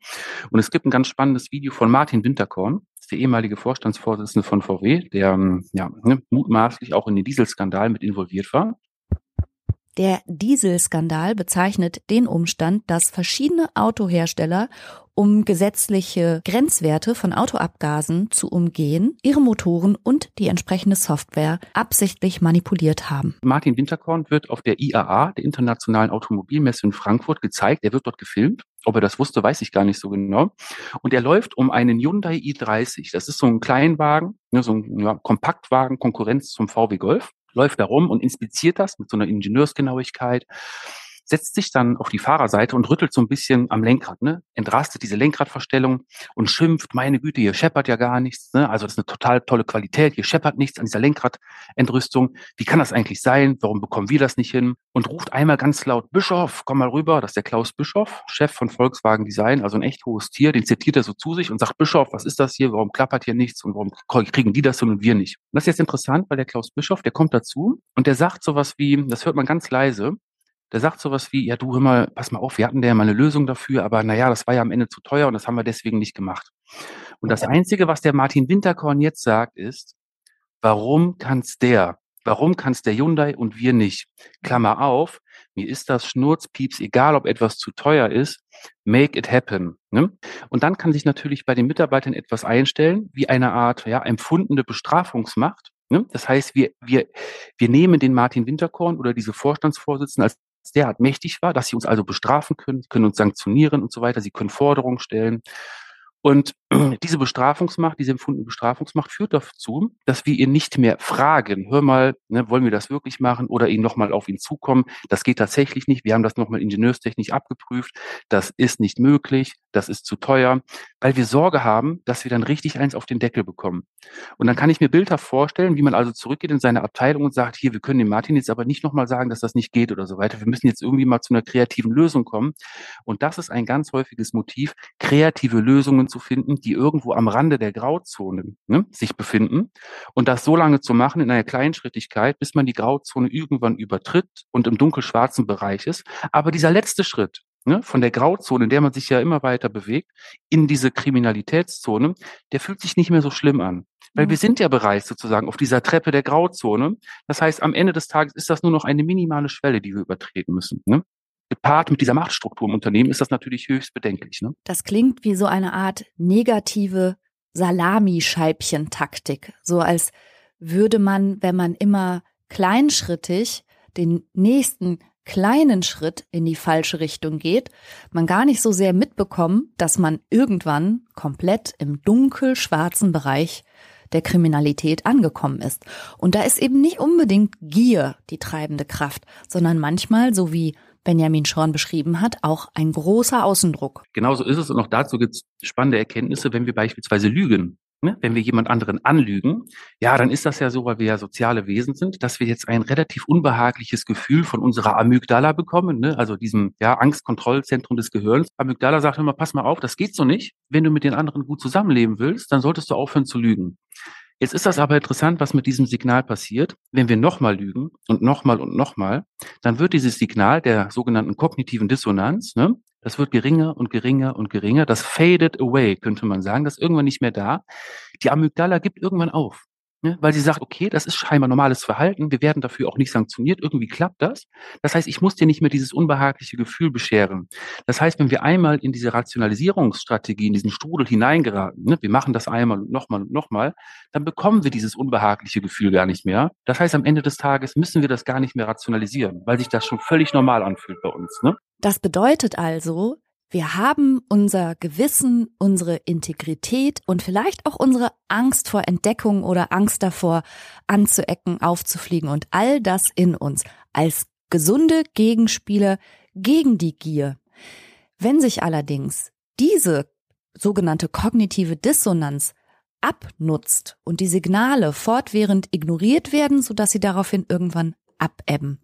Und es gibt ein ganz spannendes Video von Martin Winterkorn, der ehemalige Vorstandsvorsitzende von VW, der ähm, ja, ne, mutmaßlich auch in den Dieselskandal mit involviert war. Der Dieselskandal bezeichnet den Umstand, dass verschiedene Autohersteller um gesetzliche Grenzwerte von Autoabgasen zu umgehen, ihre Motoren und die entsprechende Software absichtlich manipuliert haben. Martin Winterkorn wird auf der IAA, der Internationalen Automobilmesse in Frankfurt, gezeigt. Er wird dort gefilmt. Ob er das wusste, weiß ich gar nicht so genau. Und er läuft um einen Hyundai i30. Das ist so ein Kleinwagen, ne, so ein Kompaktwagen, Konkurrenz zum VW Golf läuft da rum und inspiziert das mit so einer Ingenieursgenauigkeit setzt sich dann auf die Fahrerseite und rüttelt so ein bisschen am Lenkrad, ne? Entrastet diese Lenkradverstellung und schimpft, meine Güte, hier scheppert ja gar nichts, ne? Also das ist eine total tolle Qualität, hier scheppert nichts an dieser Lenkradentrüstung. Wie kann das eigentlich sein? Warum bekommen wir das nicht hin? Und ruft einmal ganz laut, Bischof, komm mal rüber. Das ist der Klaus Bischof, Chef von Volkswagen Design, also ein echt hohes Tier. Den zitiert er so zu sich und sagt, Bischof, was ist das hier? Warum klappert hier nichts? Und warum kriegen die das hin und wir nicht? Und das ist jetzt interessant, weil der Klaus Bischof, der kommt dazu und der sagt sowas wie, das hört man ganz leise, der sagt sowas wie, ja du, hör mal, pass mal auf, wir hatten da ja mal eine Lösung dafür, aber naja, das war ja am Ende zu teuer und das haben wir deswegen nicht gemacht. Und das Einzige, was der Martin Winterkorn jetzt sagt, ist, warum kann's der? Warum kann's der Hyundai und wir nicht? Klammer auf, mir ist das Schnurzpieps, egal ob etwas zu teuer ist, make it happen. Ne? Und dann kann sich natürlich bei den Mitarbeitern etwas einstellen, wie eine Art ja, empfundene Bestrafungsmacht. Ne? Das heißt, wir, wir, wir nehmen den Martin Winterkorn oder diese Vorstandsvorsitzenden als derart mächtig war, dass sie uns also bestrafen können, können uns sanktionieren und so weiter, sie können Forderungen stellen. Und diese Bestrafungsmacht, diese empfundene Bestrafungsmacht führt dazu, dass wir ihn nicht mehr fragen, hör mal, ne, wollen wir das wirklich machen oder ihn nochmal auf ihn zukommen. Das geht tatsächlich nicht. Wir haben das nochmal ingenieurstechnisch abgeprüft. Das ist nicht möglich. Das ist zu teuer, weil wir Sorge haben, dass wir dann richtig eins auf den Deckel bekommen. Und dann kann ich mir bildhaft vorstellen, wie man also zurückgeht in seine Abteilung und sagt, hier, wir können dem Martin jetzt aber nicht nochmal sagen, dass das nicht geht oder so weiter. Wir müssen jetzt irgendwie mal zu einer kreativen Lösung kommen. Und das ist ein ganz häufiges Motiv, kreative Lösungen zu finden, die irgendwo am Rande der Grauzone ne, sich befinden und das so lange zu machen in einer Kleinschrittigkeit, bis man die Grauzone irgendwann übertritt und im dunkelschwarzen Bereich ist. Aber dieser letzte Schritt, ne, von der Grauzone, in der man sich ja immer weiter bewegt, in diese Kriminalitätszone, der fühlt sich nicht mehr so schlimm an. Weil mhm. wir sind ja bereits sozusagen auf dieser Treppe der Grauzone. Das heißt, am Ende des Tages ist das nur noch eine minimale Schwelle, die wir übertreten müssen. Ne? Gepaart mit dieser Machtstruktur im Unternehmen ist das natürlich höchst bedenklich. Ne? Das klingt wie so eine Art negative Salamischeibchen-Taktik. So als würde man, wenn man immer kleinschrittig den nächsten kleinen Schritt in die falsche Richtung geht, man gar nicht so sehr mitbekommen, dass man irgendwann komplett im dunkel-schwarzen Bereich der Kriminalität angekommen ist. Und da ist eben nicht unbedingt Gier die treibende Kraft, sondern manchmal, so wie Benjamin Schorn beschrieben hat, auch ein großer Außendruck. Genauso ist es und auch dazu gibt es spannende Erkenntnisse, wenn wir beispielsweise lügen. Ne? Wenn wir jemand anderen anlügen, ja, dann ist das ja so, weil wir ja soziale Wesen sind, dass wir jetzt ein relativ unbehagliches Gefühl von unserer Amygdala bekommen, ne? also diesem ja, Angstkontrollzentrum des Gehirns. Amygdala sagt immer, pass mal auf, das geht so nicht. Wenn du mit den anderen gut zusammenleben willst, dann solltest du aufhören zu lügen. Jetzt ist das aber interessant, was mit diesem Signal passiert. Wenn wir nochmal lügen und nochmal und nochmal, dann wird dieses Signal der sogenannten kognitiven Dissonanz, ne, das wird geringer und geringer und geringer. Das faded away, könnte man sagen. Das ist irgendwann nicht mehr da. Die Amygdala gibt irgendwann auf. Ne? Weil sie sagt, okay, das ist scheinbar normales Verhalten, wir werden dafür auch nicht sanktioniert, irgendwie klappt das. Das heißt, ich muss dir nicht mehr dieses unbehagliche Gefühl bescheren. Das heißt, wenn wir einmal in diese Rationalisierungsstrategie, in diesen Strudel hineingeraten, ne, wir machen das einmal und nochmal und nochmal, dann bekommen wir dieses unbehagliche Gefühl gar nicht mehr. Das heißt, am Ende des Tages müssen wir das gar nicht mehr rationalisieren, weil sich das schon völlig normal anfühlt bei uns. Ne? Das bedeutet also, wir haben unser Gewissen, unsere Integrität und vielleicht auch unsere Angst vor Entdeckung oder Angst davor, anzuecken, aufzufliegen und all das in uns als gesunde Gegenspieler gegen die Gier. Wenn sich allerdings diese sogenannte kognitive Dissonanz abnutzt und die Signale fortwährend ignoriert werden, sodass sie daraufhin irgendwann abebben,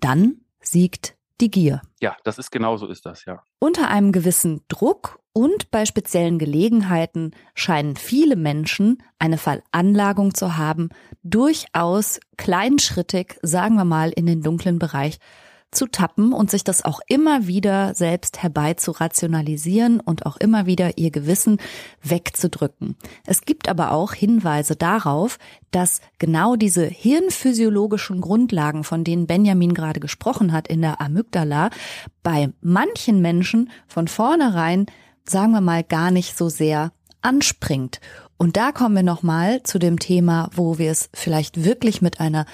dann siegt die Gier. Ja, das ist genau so ist das, ja. Unter einem gewissen Druck und bei speziellen Gelegenheiten scheinen viele Menschen eine Veranlagung zu haben, durchaus kleinschrittig, sagen wir mal, in den dunklen Bereich zu tappen und sich das auch immer wieder selbst herbei zu rationalisieren und auch immer wieder ihr Gewissen wegzudrücken. Es gibt aber auch Hinweise darauf, dass genau diese hirnphysiologischen Grundlagen, von denen Benjamin gerade gesprochen hat in der Amygdala, bei manchen Menschen von vornherein, sagen wir mal, gar nicht so sehr anspringt. Und da kommen wir nochmal zu dem Thema, wo wir es vielleicht wirklich mit einer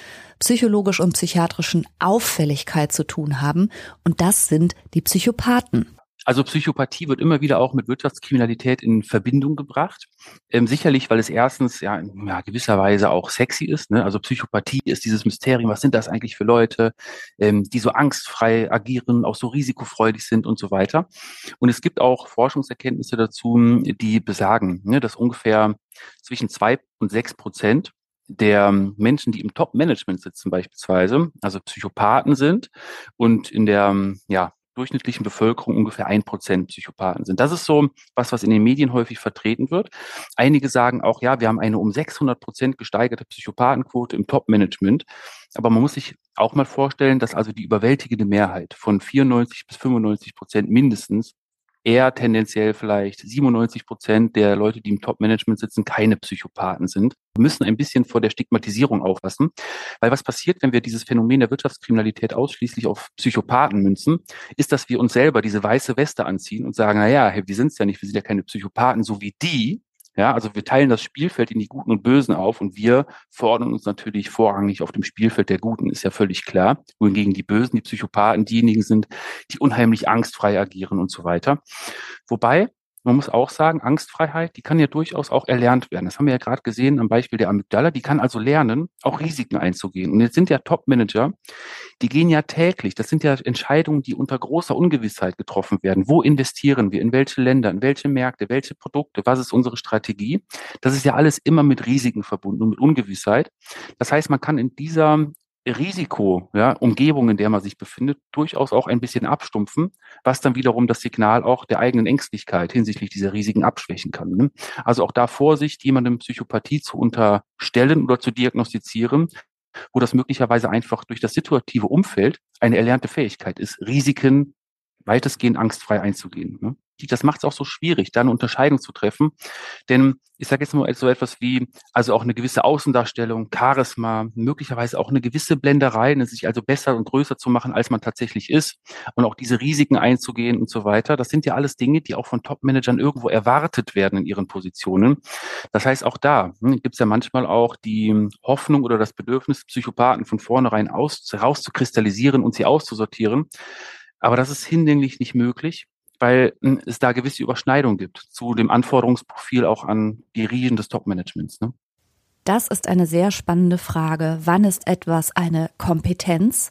psychologisch und psychiatrischen Auffälligkeit zu tun haben. Und das sind die Psychopathen. Also Psychopathie wird immer wieder auch mit Wirtschaftskriminalität in Verbindung gebracht. Ähm, sicherlich, weil es erstens ja in ja, gewisser Weise auch sexy ist. Ne? Also Psychopathie ist dieses Mysterium, was sind das eigentlich für Leute, ähm, die so angstfrei agieren, auch so risikofreudig sind und so weiter. Und es gibt auch Forschungserkenntnisse dazu, die besagen, ne, dass ungefähr zwischen zwei und sechs Prozent der Menschen, die im Top-Management sitzen beispielsweise, also Psychopathen sind und in der ja, durchschnittlichen Bevölkerung ungefähr ein Prozent Psychopathen sind. Das ist so was, was in den Medien häufig vertreten wird. Einige sagen auch, ja, wir haben eine um 600 Prozent gesteigerte Psychopathenquote im Top-Management. Aber man muss sich auch mal vorstellen, dass also die überwältigende Mehrheit von 94 bis 95 Prozent mindestens eher tendenziell vielleicht 97 Prozent der Leute, die im Top-Management sitzen, keine Psychopathen sind. Wir müssen ein bisschen vor der Stigmatisierung aufpassen, weil was passiert, wenn wir dieses Phänomen der Wirtschaftskriminalität ausschließlich auf Psychopathen münzen, ist, dass wir uns selber diese weiße Weste anziehen und sagen, na ja, hey, wir sind es ja nicht, wir sind ja keine Psychopathen, so wie die, ja, also wir teilen das Spielfeld in die Guten und Bösen auf und wir fordern uns natürlich vorrangig auf dem Spielfeld der Guten, ist ja völlig klar. Wohingegen die Bösen, die Psychopathen diejenigen sind, die unheimlich angstfrei agieren und so weiter. Wobei man muss auch sagen, Angstfreiheit, die kann ja durchaus auch erlernt werden. Das haben wir ja gerade gesehen am Beispiel der Amygdala. Die kann also lernen, auch Risiken einzugehen. Und jetzt sind ja Top-Manager, die gehen ja täglich. Das sind ja Entscheidungen, die unter großer Ungewissheit getroffen werden. Wo investieren wir? In welche Länder? In welche Märkte? Welche Produkte? Was ist unsere Strategie? Das ist ja alles immer mit Risiken verbunden und mit Ungewissheit. Das heißt, man kann in dieser Risiko, ja, Umgebung, in der man sich befindet, durchaus auch ein bisschen abstumpfen, was dann wiederum das Signal auch der eigenen Ängstlichkeit hinsichtlich dieser Risiken abschwächen kann. Ne? Also auch da Vorsicht, jemandem Psychopathie zu unterstellen oder zu diagnostizieren, wo das möglicherweise einfach durch das situative Umfeld eine erlernte Fähigkeit ist, Risiken weitestgehend angstfrei einzugehen. Ne? Das macht es auch so schwierig, da eine Unterscheidung zu treffen. Denn ich sage jetzt nur so etwas wie, also auch eine gewisse Außendarstellung, Charisma, möglicherweise auch eine gewisse Blenderei, ne, sich also besser und größer zu machen, als man tatsächlich ist und auch diese Risiken einzugehen und so weiter. Das sind ja alles Dinge, die auch von Top-Managern irgendwo erwartet werden in ihren Positionen. Das heißt, auch da hm, gibt es ja manchmal auch die Hoffnung oder das Bedürfnis, Psychopathen von vornherein aus, herauszukristallisieren und sie auszusortieren. Aber das ist hinlänglich nicht möglich weil es da gewisse Überschneidungen gibt zu dem Anforderungsprofil auch an die Riegen des Top-Managements. Ne? Das ist eine sehr spannende Frage. Wann ist etwas eine Kompetenz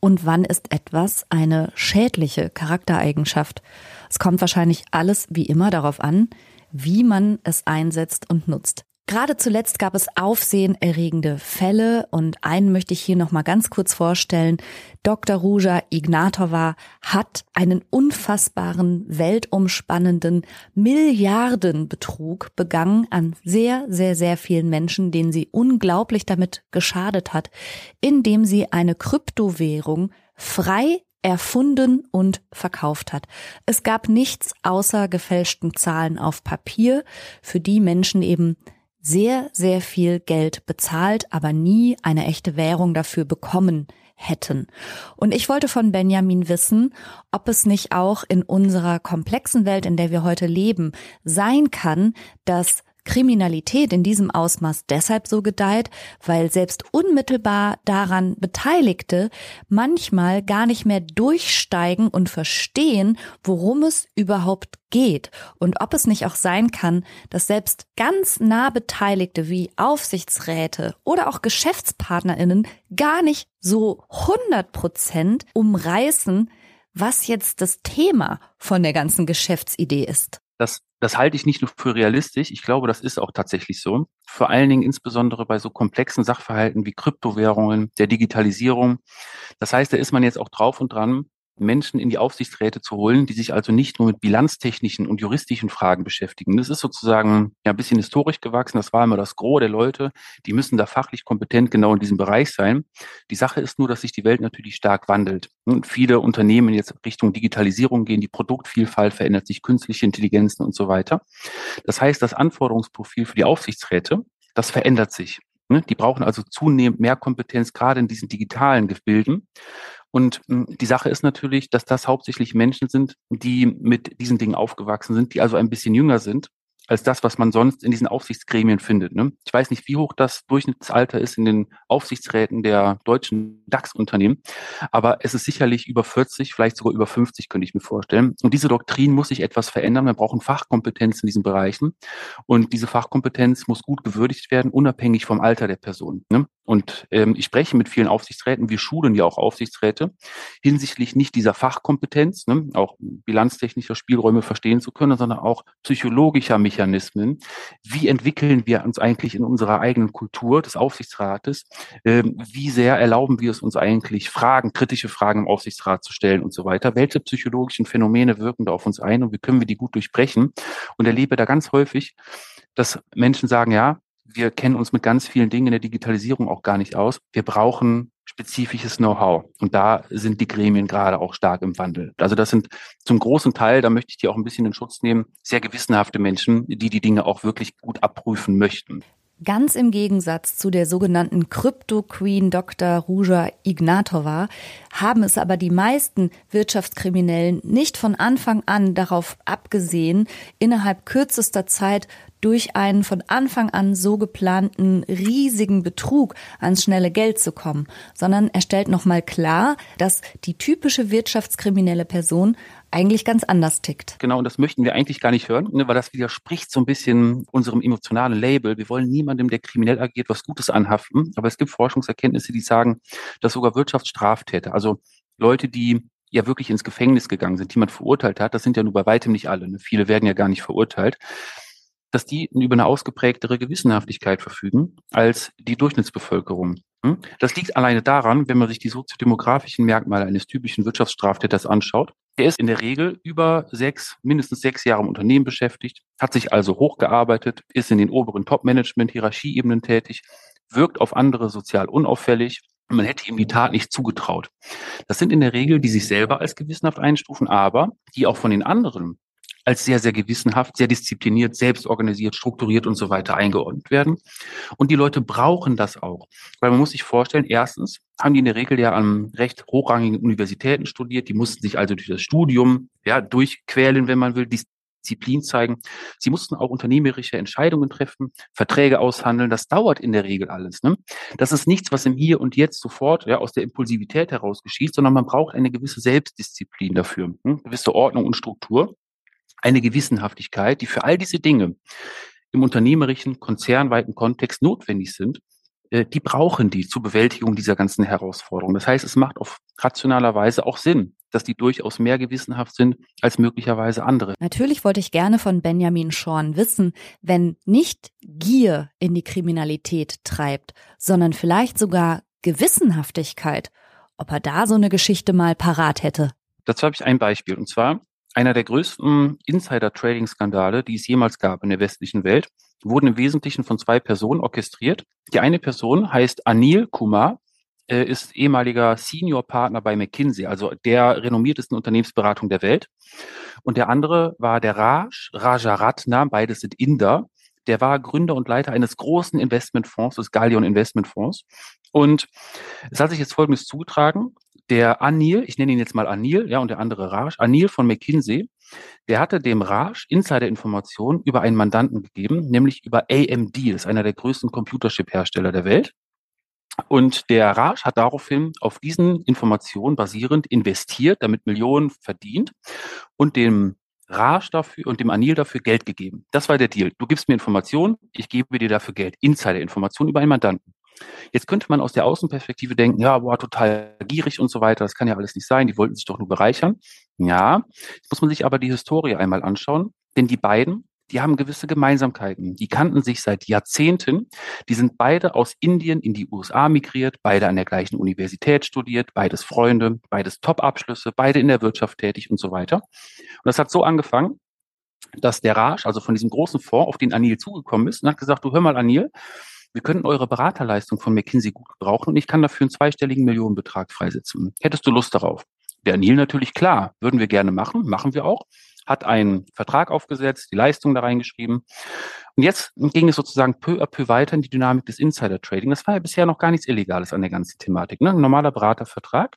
und wann ist etwas eine schädliche Charaktereigenschaft? Es kommt wahrscheinlich alles wie immer darauf an, wie man es einsetzt und nutzt. Gerade zuletzt gab es aufsehenerregende Fälle und einen möchte ich hier noch mal ganz kurz vorstellen. Dr. Ruja Ignatova hat einen unfassbaren, weltumspannenden Milliardenbetrug begangen an sehr, sehr, sehr vielen Menschen, denen sie unglaublich damit geschadet hat, indem sie eine Kryptowährung frei erfunden und verkauft hat. Es gab nichts außer gefälschten Zahlen auf Papier, für die Menschen eben sehr, sehr viel Geld bezahlt, aber nie eine echte Währung dafür bekommen hätten. Und ich wollte von Benjamin wissen, ob es nicht auch in unserer komplexen Welt, in der wir heute leben, sein kann, dass Kriminalität in diesem Ausmaß deshalb so gedeiht, weil selbst unmittelbar daran Beteiligte manchmal gar nicht mehr durchsteigen und verstehen, worum es überhaupt geht und ob es nicht auch sein kann, dass selbst ganz nah Beteiligte wie Aufsichtsräte oder auch Geschäftspartnerinnen gar nicht so 100 Prozent umreißen, was jetzt das Thema von der ganzen Geschäftsidee ist. Das das halte ich nicht nur für realistisch, ich glaube, das ist auch tatsächlich so. Vor allen Dingen insbesondere bei so komplexen Sachverhalten wie Kryptowährungen, der Digitalisierung. Das heißt, da ist man jetzt auch drauf und dran, Menschen in die Aufsichtsräte zu holen, die sich also nicht nur mit bilanztechnischen und juristischen Fragen beschäftigen. Das ist sozusagen ja ein bisschen historisch gewachsen. Das war immer das Gros der Leute. Die müssen da fachlich kompetent genau in diesem Bereich sein. Die Sache ist nur, dass sich die Welt natürlich stark wandelt. Und viele Unternehmen jetzt Richtung Digitalisierung gehen, die Produktvielfalt verändert sich, künstliche Intelligenzen und so weiter. Das heißt, das Anforderungsprofil für die Aufsichtsräte, das verändert sich. Ne? Die brauchen also zunehmend mehr Kompetenz, gerade in diesen digitalen Gebilden. Und hm, die Sache ist natürlich, dass das hauptsächlich Menschen sind, die mit diesen Dingen aufgewachsen sind, die also ein bisschen jünger sind als das, was man sonst in diesen Aufsichtsgremien findet. Ne? Ich weiß nicht, wie hoch das Durchschnittsalter ist in den Aufsichtsräten der deutschen DAX-Unternehmen, aber es ist sicherlich über 40, vielleicht sogar über 50, könnte ich mir vorstellen. Und diese Doktrin muss sich etwas verändern. Wir brauchen Fachkompetenz in diesen Bereichen. Und diese Fachkompetenz muss gut gewürdigt werden, unabhängig vom Alter der Person. Ne? Und ähm, ich spreche mit vielen Aufsichtsräten, wir schulen ja auch Aufsichtsräte, hinsichtlich nicht dieser Fachkompetenz, ne, auch bilanztechnischer Spielräume verstehen zu können, sondern auch psychologischer Mechanismen. Wie entwickeln wir uns eigentlich in unserer eigenen Kultur des Aufsichtsrates? Ähm, wie sehr erlauben wir es uns eigentlich, Fragen, kritische Fragen im Aufsichtsrat zu stellen und so weiter? Welche psychologischen Phänomene wirken da auf uns ein und wie können wir die gut durchbrechen? Und erlebe da ganz häufig, dass Menschen sagen, ja, wir kennen uns mit ganz vielen Dingen in der Digitalisierung auch gar nicht aus. Wir brauchen spezifisches Know-how. Und da sind die Gremien gerade auch stark im Wandel. Also das sind zum großen Teil, da möchte ich die auch ein bisschen in Schutz nehmen, sehr gewissenhafte Menschen, die die Dinge auch wirklich gut abprüfen möchten. Ganz im Gegensatz zu der sogenannten Krypto-Queen Dr. Ruja Ignatova haben es aber die meisten Wirtschaftskriminellen nicht von Anfang an darauf abgesehen, innerhalb kürzester Zeit durch einen von Anfang an so geplanten riesigen Betrug ans schnelle Geld zu kommen, sondern er stellt nochmal klar, dass die typische wirtschaftskriminelle Person eigentlich ganz anders tickt. Genau, und das möchten wir eigentlich gar nicht hören, ne, weil das widerspricht so ein bisschen unserem emotionalen Label. Wir wollen niemandem, der kriminell agiert, was Gutes anhaften. Aber es gibt Forschungserkenntnisse, die sagen, dass sogar Wirtschaftsstraftäter, also Leute, die ja wirklich ins Gefängnis gegangen sind, die man verurteilt hat, das sind ja nur bei weitem nicht alle. Ne? Viele werden ja gar nicht verurteilt dass die über eine ausgeprägtere Gewissenhaftigkeit verfügen als die Durchschnittsbevölkerung. Hm? Das liegt alleine daran, wenn man sich die soziodemografischen Merkmale eines typischen Wirtschaftsstraftäters anschaut. Der ist in der Regel über sechs, mindestens sechs Jahre im Unternehmen beschäftigt, hat sich also hochgearbeitet, ist in den oberen Top-Management-Hierarchieebenen tätig, wirkt auf andere sozial unauffällig, man hätte ihm die Tat nicht zugetraut. Das sind in der Regel, die sich selber als gewissenhaft einstufen, aber die auch von den anderen als sehr, sehr gewissenhaft, sehr diszipliniert, selbst organisiert, strukturiert und so weiter eingeordnet werden. Und die Leute brauchen das auch. Weil man muss sich vorstellen, erstens haben die in der Regel ja an recht hochrangigen Universitäten studiert. Die mussten sich also durch das Studium ja, durchquälen, wenn man will, Disziplin zeigen. Sie mussten auch unternehmerische Entscheidungen treffen, Verträge aushandeln. Das dauert in der Regel alles. Ne? Das ist nichts, was im Hier und Jetzt sofort ja, aus der Impulsivität heraus geschieht, sondern man braucht eine gewisse Selbstdisziplin dafür, ne? gewisse Ordnung und Struktur eine Gewissenhaftigkeit, die für all diese Dinge im unternehmerischen, konzernweiten Kontext notwendig sind, äh, die brauchen die zur Bewältigung dieser ganzen Herausforderungen. Das heißt, es macht auf rationaler Weise auch Sinn, dass die durchaus mehr gewissenhaft sind als möglicherweise andere. Natürlich wollte ich gerne von Benjamin Schorn wissen, wenn nicht Gier in die Kriminalität treibt, sondern vielleicht sogar Gewissenhaftigkeit, ob er da so eine Geschichte mal parat hätte. Dazu habe ich ein Beispiel, und zwar einer der größten Insider-Trading-Skandale, die es jemals gab in der westlichen Welt, wurden im Wesentlichen von zwei Personen orchestriert. Die eine Person heißt Anil Kumar, äh, ist ehemaliger Senior-Partner bei McKinsey, also der renommiertesten Unternehmensberatung der Welt. Und der andere war der Raj Rajaratnam, beides sind Inder. Der war Gründer und Leiter eines großen Investmentfonds, des Galleon Investmentfonds. Und es hat sich jetzt Folgendes zugetragen. Der Anil, ich nenne ihn jetzt mal Anil, ja, und der andere Raj, Anil von McKinsey, der hatte dem Raj Insider-Informationen über einen Mandanten gegeben, nämlich über AMD, das ist einer der größten Computerchip-Hersteller der Welt. Und der Raj hat daraufhin auf diesen Informationen basierend investiert, damit Millionen verdient und dem Raj dafür und dem Anil dafür Geld gegeben. Das war der Deal. Du gibst mir Informationen, ich gebe dir dafür Geld. Insider-Informationen über einen Mandanten. Jetzt könnte man aus der Außenperspektive denken, ja, boah, total gierig und so weiter, das kann ja alles nicht sein, die wollten sich doch nur bereichern. Ja, jetzt muss man sich aber die Historie einmal anschauen, denn die beiden, die haben gewisse Gemeinsamkeiten. Die kannten sich seit Jahrzehnten. Die sind beide aus Indien in die USA migriert, beide an der gleichen Universität studiert, beides Freunde, beides Top-Abschlüsse, beide in der Wirtschaft tätig und so weiter. Und das hat so angefangen, dass der Raj, also von diesem großen Fonds, auf den Anil zugekommen ist und hat gesagt, du hör mal Anil, wir könnten eure Beraterleistung von McKinsey gut gebrauchen und ich kann dafür einen zweistelligen Millionenbetrag freisetzen. Hättest du Lust darauf? Der Neil natürlich klar, würden wir gerne machen, machen wir auch, hat einen Vertrag aufgesetzt, die Leistung da reingeschrieben. Und jetzt ging es sozusagen peu à peu weiter in die Dynamik des Insider-Trading. Das war ja bisher noch gar nichts Illegales an der ganzen Thematik, ne? Ein normaler Beratervertrag.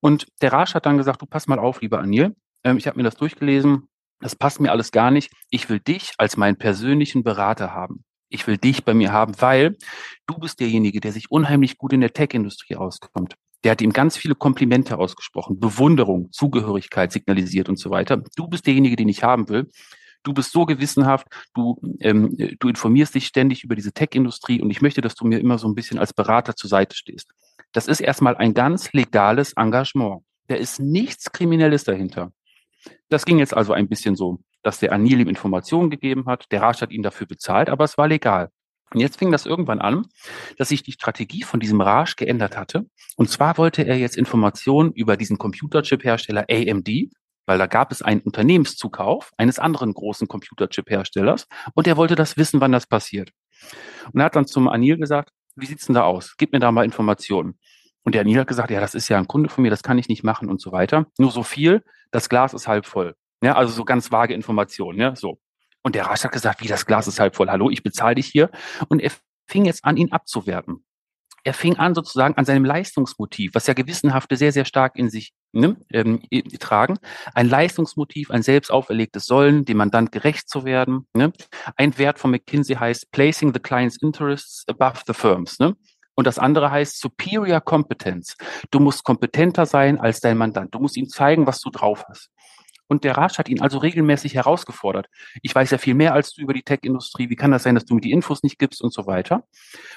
Und der Rasch hat dann gesagt, du pass mal auf, lieber Anil, ähm, ich habe mir das durchgelesen, das passt mir alles gar nicht. Ich will dich als meinen persönlichen Berater haben ich will dich bei mir haben, weil du bist derjenige, der sich unheimlich gut in der Tech-Industrie auskommt. Der hat ihm ganz viele Komplimente ausgesprochen, Bewunderung, Zugehörigkeit signalisiert und so weiter. Du bist derjenige, den ich haben will. Du bist so gewissenhaft, du, ähm, du informierst dich ständig über diese Tech-Industrie und ich möchte, dass du mir immer so ein bisschen als Berater zur Seite stehst. Das ist erstmal ein ganz legales Engagement. Da ist nichts Kriminelles dahinter. Das ging jetzt also ein bisschen so dass der Anil ihm Informationen gegeben hat. Der Raj hat ihn dafür bezahlt, aber es war legal. Und jetzt fing das irgendwann an, dass sich die Strategie von diesem Raj geändert hatte. Und zwar wollte er jetzt Informationen über diesen Computerchip-Hersteller AMD, weil da gab es einen Unternehmenszukauf eines anderen großen Computerchip-Herstellers und er wollte das wissen, wann das passiert. Und er hat dann zum Anil gesagt, wie sieht's denn da aus? Gib mir da mal Informationen. Und der Anil hat gesagt, ja, das ist ja ein Kunde von mir, das kann ich nicht machen und so weiter. Nur so viel, das Glas ist halb voll. Ja, also so ganz vage Informationen, ja, so. Und der Rasch hat gesagt, wie das Glas ist halb voll. Hallo, ich bezahle dich hier. Und er fing jetzt an, ihn abzuwerten. Er fing an sozusagen an seinem Leistungsmotiv, was ja Gewissenhafte sehr, sehr stark in sich ne, ähm, tragen. Ein Leistungsmotiv, ein selbst auferlegtes Sollen, dem Mandant gerecht zu werden. Ne? Ein Wert von McKinsey heißt Placing the Client's Interests above the Firms. Ne? Und das andere heißt Superior Competence. Du musst kompetenter sein als dein Mandant. Du musst ihm zeigen, was du drauf hast. Und der Rasch hat ihn also regelmäßig herausgefordert. Ich weiß ja viel mehr als du über die Tech-Industrie. Wie kann das sein, dass du mir die Infos nicht gibst und so weiter?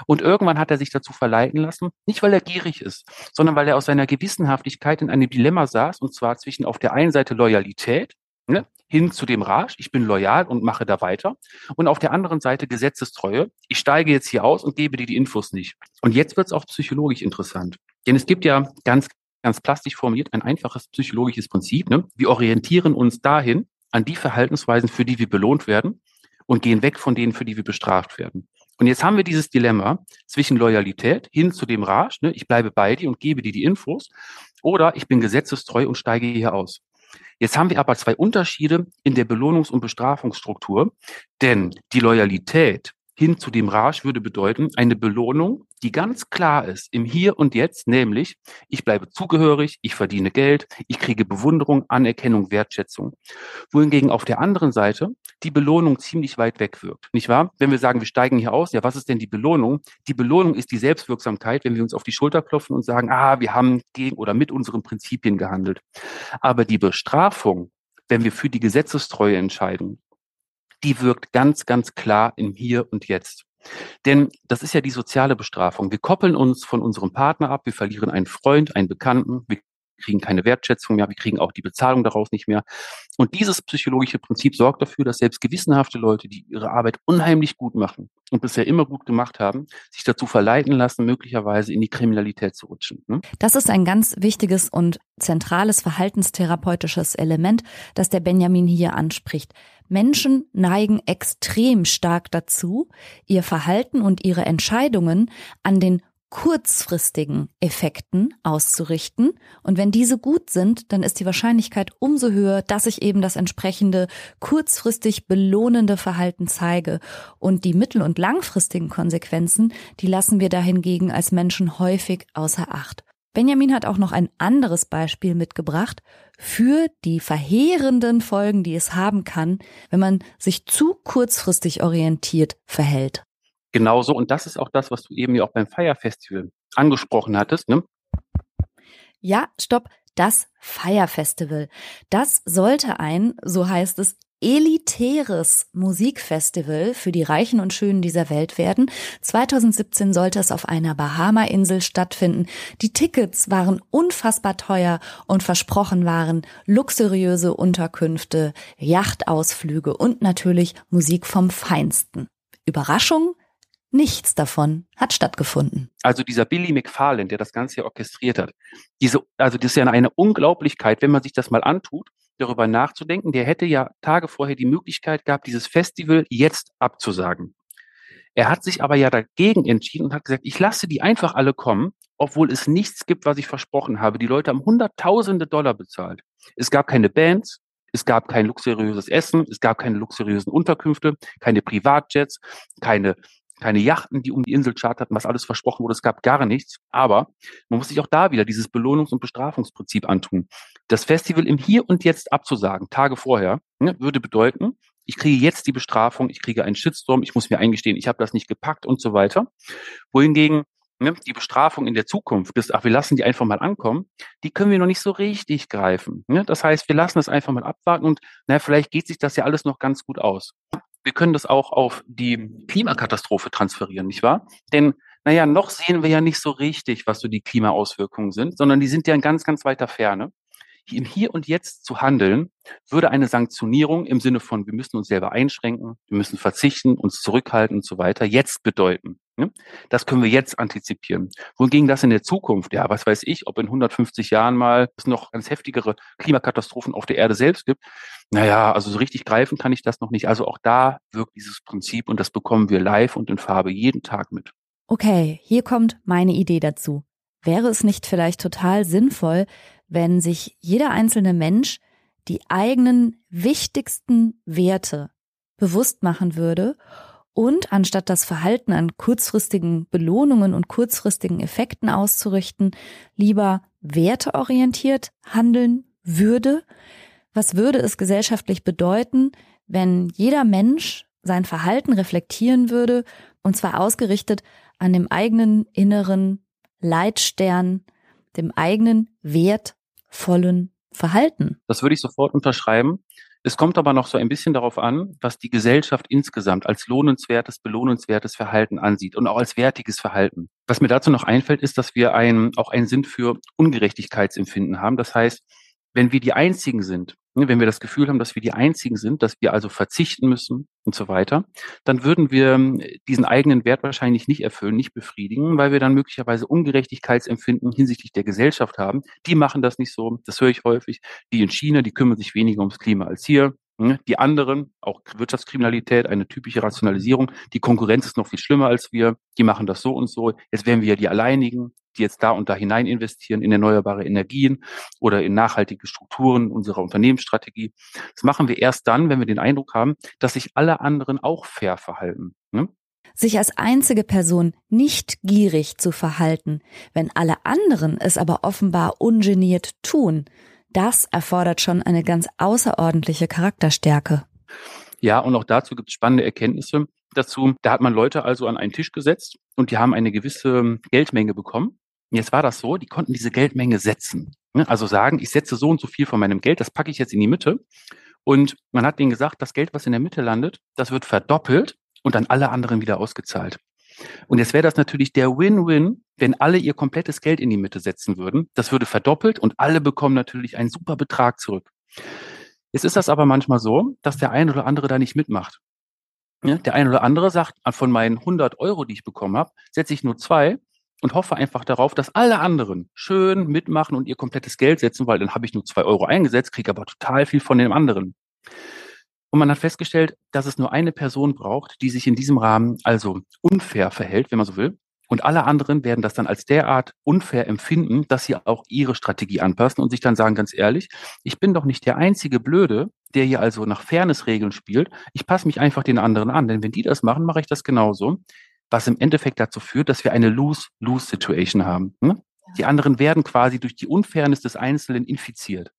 Und irgendwann hat er sich dazu verleiten lassen, nicht weil er gierig ist, sondern weil er aus seiner Gewissenhaftigkeit in einem Dilemma saß, und zwar zwischen auf der einen Seite Loyalität, ne, hin zu dem Rasch, ich bin loyal und mache da weiter. Und auf der anderen Seite Gesetzestreue, ich steige jetzt hier aus und gebe dir die Infos nicht. Und jetzt wird es auch psychologisch interessant. Denn es gibt ja ganz ganz plastisch formuliert, ein einfaches psychologisches Prinzip. Ne? Wir orientieren uns dahin an die Verhaltensweisen, für die wir belohnt werden und gehen weg von denen, für die wir bestraft werden. Und jetzt haben wir dieses Dilemma zwischen Loyalität hin zu dem Rage, ne? ich bleibe bei dir und gebe dir die Infos, oder ich bin gesetzestreu und steige hier aus. Jetzt haben wir aber zwei Unterschiede in der Belohnungs- und Bestrafungsstruktur, denn die Loyalität hin zu dem Rage würde bedeuten, eine Belohnung, die ganz klar ist im Hier und Jetzt, nämlich ich bleibe zugehörig, ich verdiene Geld, ich kriege Bewunderung, Anerkennung, Wertschätzung. Wohingegen auf der anderen Seite die Belohnung ziemlich weit weg wirkt, nicht wahr? Wenn wir sagen, wir steigen hier aus, ja, was ist denn die Belohnung? Die Belohnung ist die Selbstwirksamkeit, wenn wir uns auf die Schulter klopfen und sagen, ah, wir haben gegen oder mit unseren Prinzipien gehandelt. Aber die Bestrafung, wenn wir für die Gesetzestreue entscheiden, die wirkt ganz, ganz klar im Hier und Jetzt. Denn das ist ja die soziale Bestrafung. Wir koppeln uns von unserem Partner ab, wir verlieren einen Freund, einen Bekannten, wir kriegen keine Wertschätzung mehr, wir kriegen auch die Bezahlung daraus nicht mehr. Und dieses psychologische Prinzip sorgt dafür, dass selbst gewissenhafte Leute, die ihre Arbeit unheimlich gut machen und bisher immer gut gemacht haben, sich dazu verleiten lassen, möglicherweise in die Kriminalität zu rutschen. Ne? Das ist ein ganz wichtiges und zentrales verhaltenstherapeutisches Element, das der Benjamin hier anspricht. Menschen neigen extrem stark dazu, ihr Verhalten und ihre Entscheidungen an den kurzfristigen Effekten auszurichten. Und wenn diese gut sind, dann ist die Wahrscheinlichkeit umso höher, dass ich eben das entsprechende kurzfristig belohnende Verhalten zeige. Und die mittel- und langfristigen Konsequenzen, die lassen wir dahingegen als Menschen häufig außer Acht. Benjamin hat auch noch ein anderes Beispiel mitgebracht für die verheerenden Folgen, die es haben kann, wenn man sich zu kurzfristig orientiert verhält. Genauso, und das ist auch das, was du eben ja auch beim Fire Festival angesprochen hattest, ne? Ja, stopp. Das Fire Festival. Das sollte ein, so heißt es, elitäres Musikfestival für die Reichen und Schönen dieser Welt werden. 2017 sollte es auf einer Bahama-Insel stattfinden. Die Tickets waren unfassbar teuer und versprochen waren luxuriöse Unterkünfte, Yachtausflüge und natürlich Musik vom Feinsten. Überraschung? Nichts davon hat stattgefunden. Also dieser Billy McFarlane, der das Ganze hier orchestriert hat, diese, also das ist ja eine Unglaublichkeit, wenn man sich das mal antut darüber nachzudenken. Der hätte ja Tage vorher die Möglichkeit gehabt, dieses Festival jetzt abzusagen. Er hat sich aber ja dagegen entschieden und hat gesagt, ich lasse die einfach alle kommen, obwohl es nichts gibt, was ich versprochen habe. Die Leute haben Hunderttausende Dollar bezahlt. Es gab keine Bands, es gab kein luxuriöses Essen, es gab keine luxuriösen Unterkünfte, keine Privatjets, keine keine Yachten, die um die Insel charterten, was alles versprochen wurde. Es gab gar nichts. Aber man muss sich auch da wieder dieses Belohnungs- und Bestrafungsprinzip antun. Das Festival im Hier und Jetzt abzusagen, Tage vorher, ne, würde bedeuten, ich kriege jetzt die Bestrafung, ich kriege einen Shitstorm, ich muss mir eingestehen, ich habe das nicht gepackt und so weiter. Wohingegen ne, die Bestrafung in der Zukunft, das, ach, wir lassen die einfach mal ankommen, die können wir noch nicht so richtig greifen. Ne? Das heißt, wir lassen es einfach mal abwarten und na, vielleicht geht sich das ja alles noch ganz gut aus wir können das auch auf die Klimakatastrophe transferieren, nicht wahr? Denn, naja, noch sehen wir ja nicht so richtig, was so die Klimaauswirkungen sind, sondern die sind ja in ganz, ganz weiter Ferne im Hier und Jetzt zu handeln, würde eine Sanktionierung im Sinne von, wir müssen uns selber einschränken, wir müssen verzichten, uns zurückhalten und so weiter, jetzt bedeuten. Ne? Das können wir jetzt antizipieren. Wohingegen das in der Zukunft, ja, was weiß ich, ob in 150 Jahren mal es noch ganz heftigere Klimakatastrophen auf der Erde selbst gibt. Naja, also so richtig greifen kann ich das noch nicht. Also auch da wirkt dieses Prinzip und das bekommen wir live und in Farbe jeden Tag mit. Okay, hier kommt meine Idee dazu. Wäre es nicht vielleicht total sinnvoll, wenn sich jeder einzelne Mensch die eigenen wichtigsten Werte bewusst machen würde und anstatt das Verhalten an kurzfristigen Belohnungen und kurzfristigen Effekten auszurichten, lieber werteorientiert handeln würde? Was würde es gesellschaftlich bedeuten, wenn jeder Mensch sein Verhalten reflektieren würde, und zwar ausgerichtet an dem eigenen inneren Leitstern, dem eigenen wertvollen Verhalten. Das würde ich sofort unterschreiben. Es kommt aber noch so ein bisschen darauf an, was die Gesellschaft insgesamt als lohnenswertes, belohnenswertes Verhalten ansieht und auch als wertiges Verhalten. Was mir dazu noch einfällt, ist, dass wir ein, auch einen Sinn für Ungerechtigkeitsempfinden haben. Das heißt, wenn wir die Einzigen sind, wenn wir das Gefühl haben, dass wir die Einzigen sind, dass wir also verzichten müssen und so weiter, dann würden wir ähm, diesen eigenen Wert wahrscheinlich nicht erfüllen, nicht befriedigen, weil wir dann möglicherweise Ungerechtigkeitsempfinden hinsichtlich der Gesellschaft haben. Die machen das nicht so, das höre ich häufig. Die in China, die kümmern sich weniger ums Klima als hier. Ne, die anderen, auch Wirtschaftskriminalität, eine typische Rationalisierung. Die Konkurrenz ist noch viel schlimmer als wir. Die machen das so und so. Jetzt wären wir ja die Alleinigen, die jetzt da und da hinein investieren in erneuerbare Energien oder in nachhaltige Strukturen unserer Unternehmensstrategie. Das machen wir erst dann, wenn wir den Eindruck haben, dass sich alle anderen auch fair verhalten. Ne? sich als einzige Person nicht gierig zu verhalten, wenn alle anderen es aber offenbar ungeniert tun, das erfordert schon eine ganz außerordentliche Charakterstärke. Ja, und auch dazu gibt es spannende Erkenntnisse dazu. Da hat man Leute also an einen Tisch gesetzt und die haben eine gewisse Geldmenge bekommen. Jetzt war das so, die konnten diese Geldmenge setzen. Ne? Also sagen, ich setze so und so viel von meinem Geld, das packe ich jetzt in die Mitte. Und man hat denen gesagt, das Geld, was in der Mitte landet, das wird verdoppelt und an alle anderen wieder ausgezahlt. Und jetzt wäre das natürlich der Win-Win, wenn alle ihr komplettes Geld in die Mitte setzen würden. Das würde verdoppelt und alle bekommen natürlich einen super Betrag zurück. Jetzt ist das aber manchmal so, dass der eine oder andere da nicht mitmacht. Ja, der eine oder andere sagt, von meinen 100 Euro, die ich bekommen habe, setze ich nur zwei und hoffe einfach darauf, dass alle anderen schön mitmachen und ihr komplettes Geld setzen, weil dann habe ich nur zwei Euro eingesetzt, kriege aber total viel von dem anderen. Und man hat festgestellt, dass es nur eine Person braucht, die sich in diesem Rahmen also unfair verhält, wenn man so will. Und alle anderen werden das dann als derart unfair empfinden, dass sie auch ihre Strategie anpassen und sich dann sagen, ganz ehrlich, ich bin doch nicht der einzige Blöde, der hier also nach Fairness-Regeln spielt. Ich passe mich einfach den anderen an, denn wenn die das machen, mache ich das genauso. Was im Endeffekt dazu führt, dass wir eine Lose-Lose-Situation haben. Ne? Die anderen werden quasi durch die Unfairness des Einzelnen infiziert.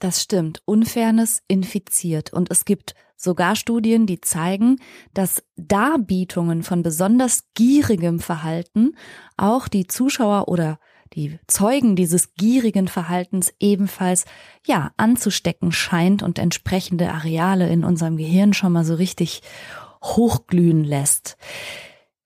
Das stimmt. Unfairness infiziert. Und es gibt sogar Studien, die zeigen, dass Darbietungen von besonders gierigem Verhalten auch die Zuschauer oder die Zeugen dieses gierigen Verhaltens ebenfalls, ja, anzustecken scheint und entsprechende Areale in unserem Gehirn schon mal so richtig hochglühen lässt.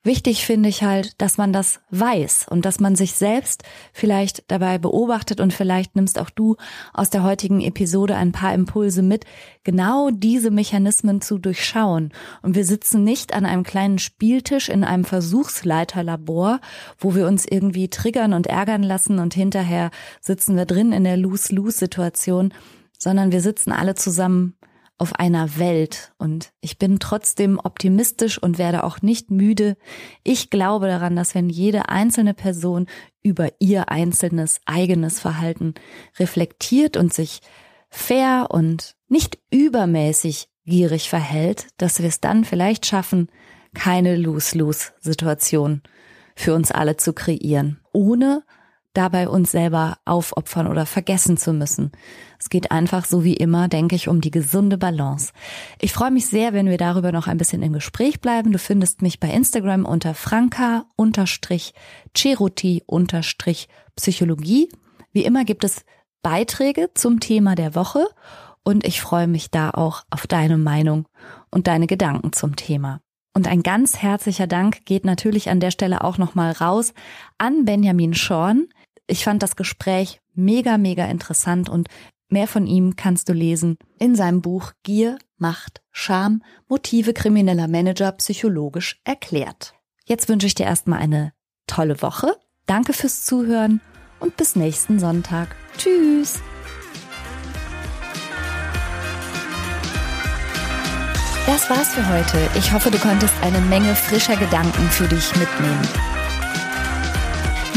Wichtig finde ich halt, dass man das weiß und dass man sich selbst vielleicht dabei beobachtet und vielleicht nimmst auch du aus der heutigen Episode ein paar Impulse mit, genau diese Mechanismen zu durchschauen. Und wir sitzen nicht an einem kleinen Spieltisch in einem Versuchsleiterlabor, wo wir uns irgendwie triggern und ärgern lassen und hinterher sitzen wir drin in der Lose-Lose-Situation, sondern wir sitzen alle zusammen auf einer Welt und ich bin trotzdem optimistisch und werde auch nicht müde. Ich glaube daran, dass wenn jede einzelne Person über ihr einzelnes eigenes Verhalten reflektiert und sich fair und nicht übermäßig gierig verhält, dass wir es dann vielleicht schaffen, keine Lose-Lose-Situation für uns alle zu kreieren, ohne dabei uns selber aufopfern oder vergessen zu müssen. Es geht einfach so wie immer, denke ich, um die gesunde Balance. Ich freue mich sehr, wenn wir darüber noch ein bisschen im Gespräch bleiben. Du findest mich bei Instagram unter franka-cheruti-psychologie. Wie immer gibt es Beiträge zum Thema der Woche und ich freue mich da auch auf deine Meinung und deine Gedanken zum Thema. Und ein ganz herzlicher Dank geht natürlich an der Stelle auch nochmal raus an Benjamin Schorn, ich fand das Gespräch mega, mega interessant und mehr von ihm kannst du lesen in seinem Buch Gier, Macht, Scham, Motive krimineller Manager psychologisch erklärt. Jetzt wünsche ich dir erstmal eine tolle Woche. Danke fürs Zuhören und bis nächsten Sonntag. Tschüss! Das war's für heute. Ich hoffe, du konntest eine Menge frischer Gedanken für dich mitnehmen.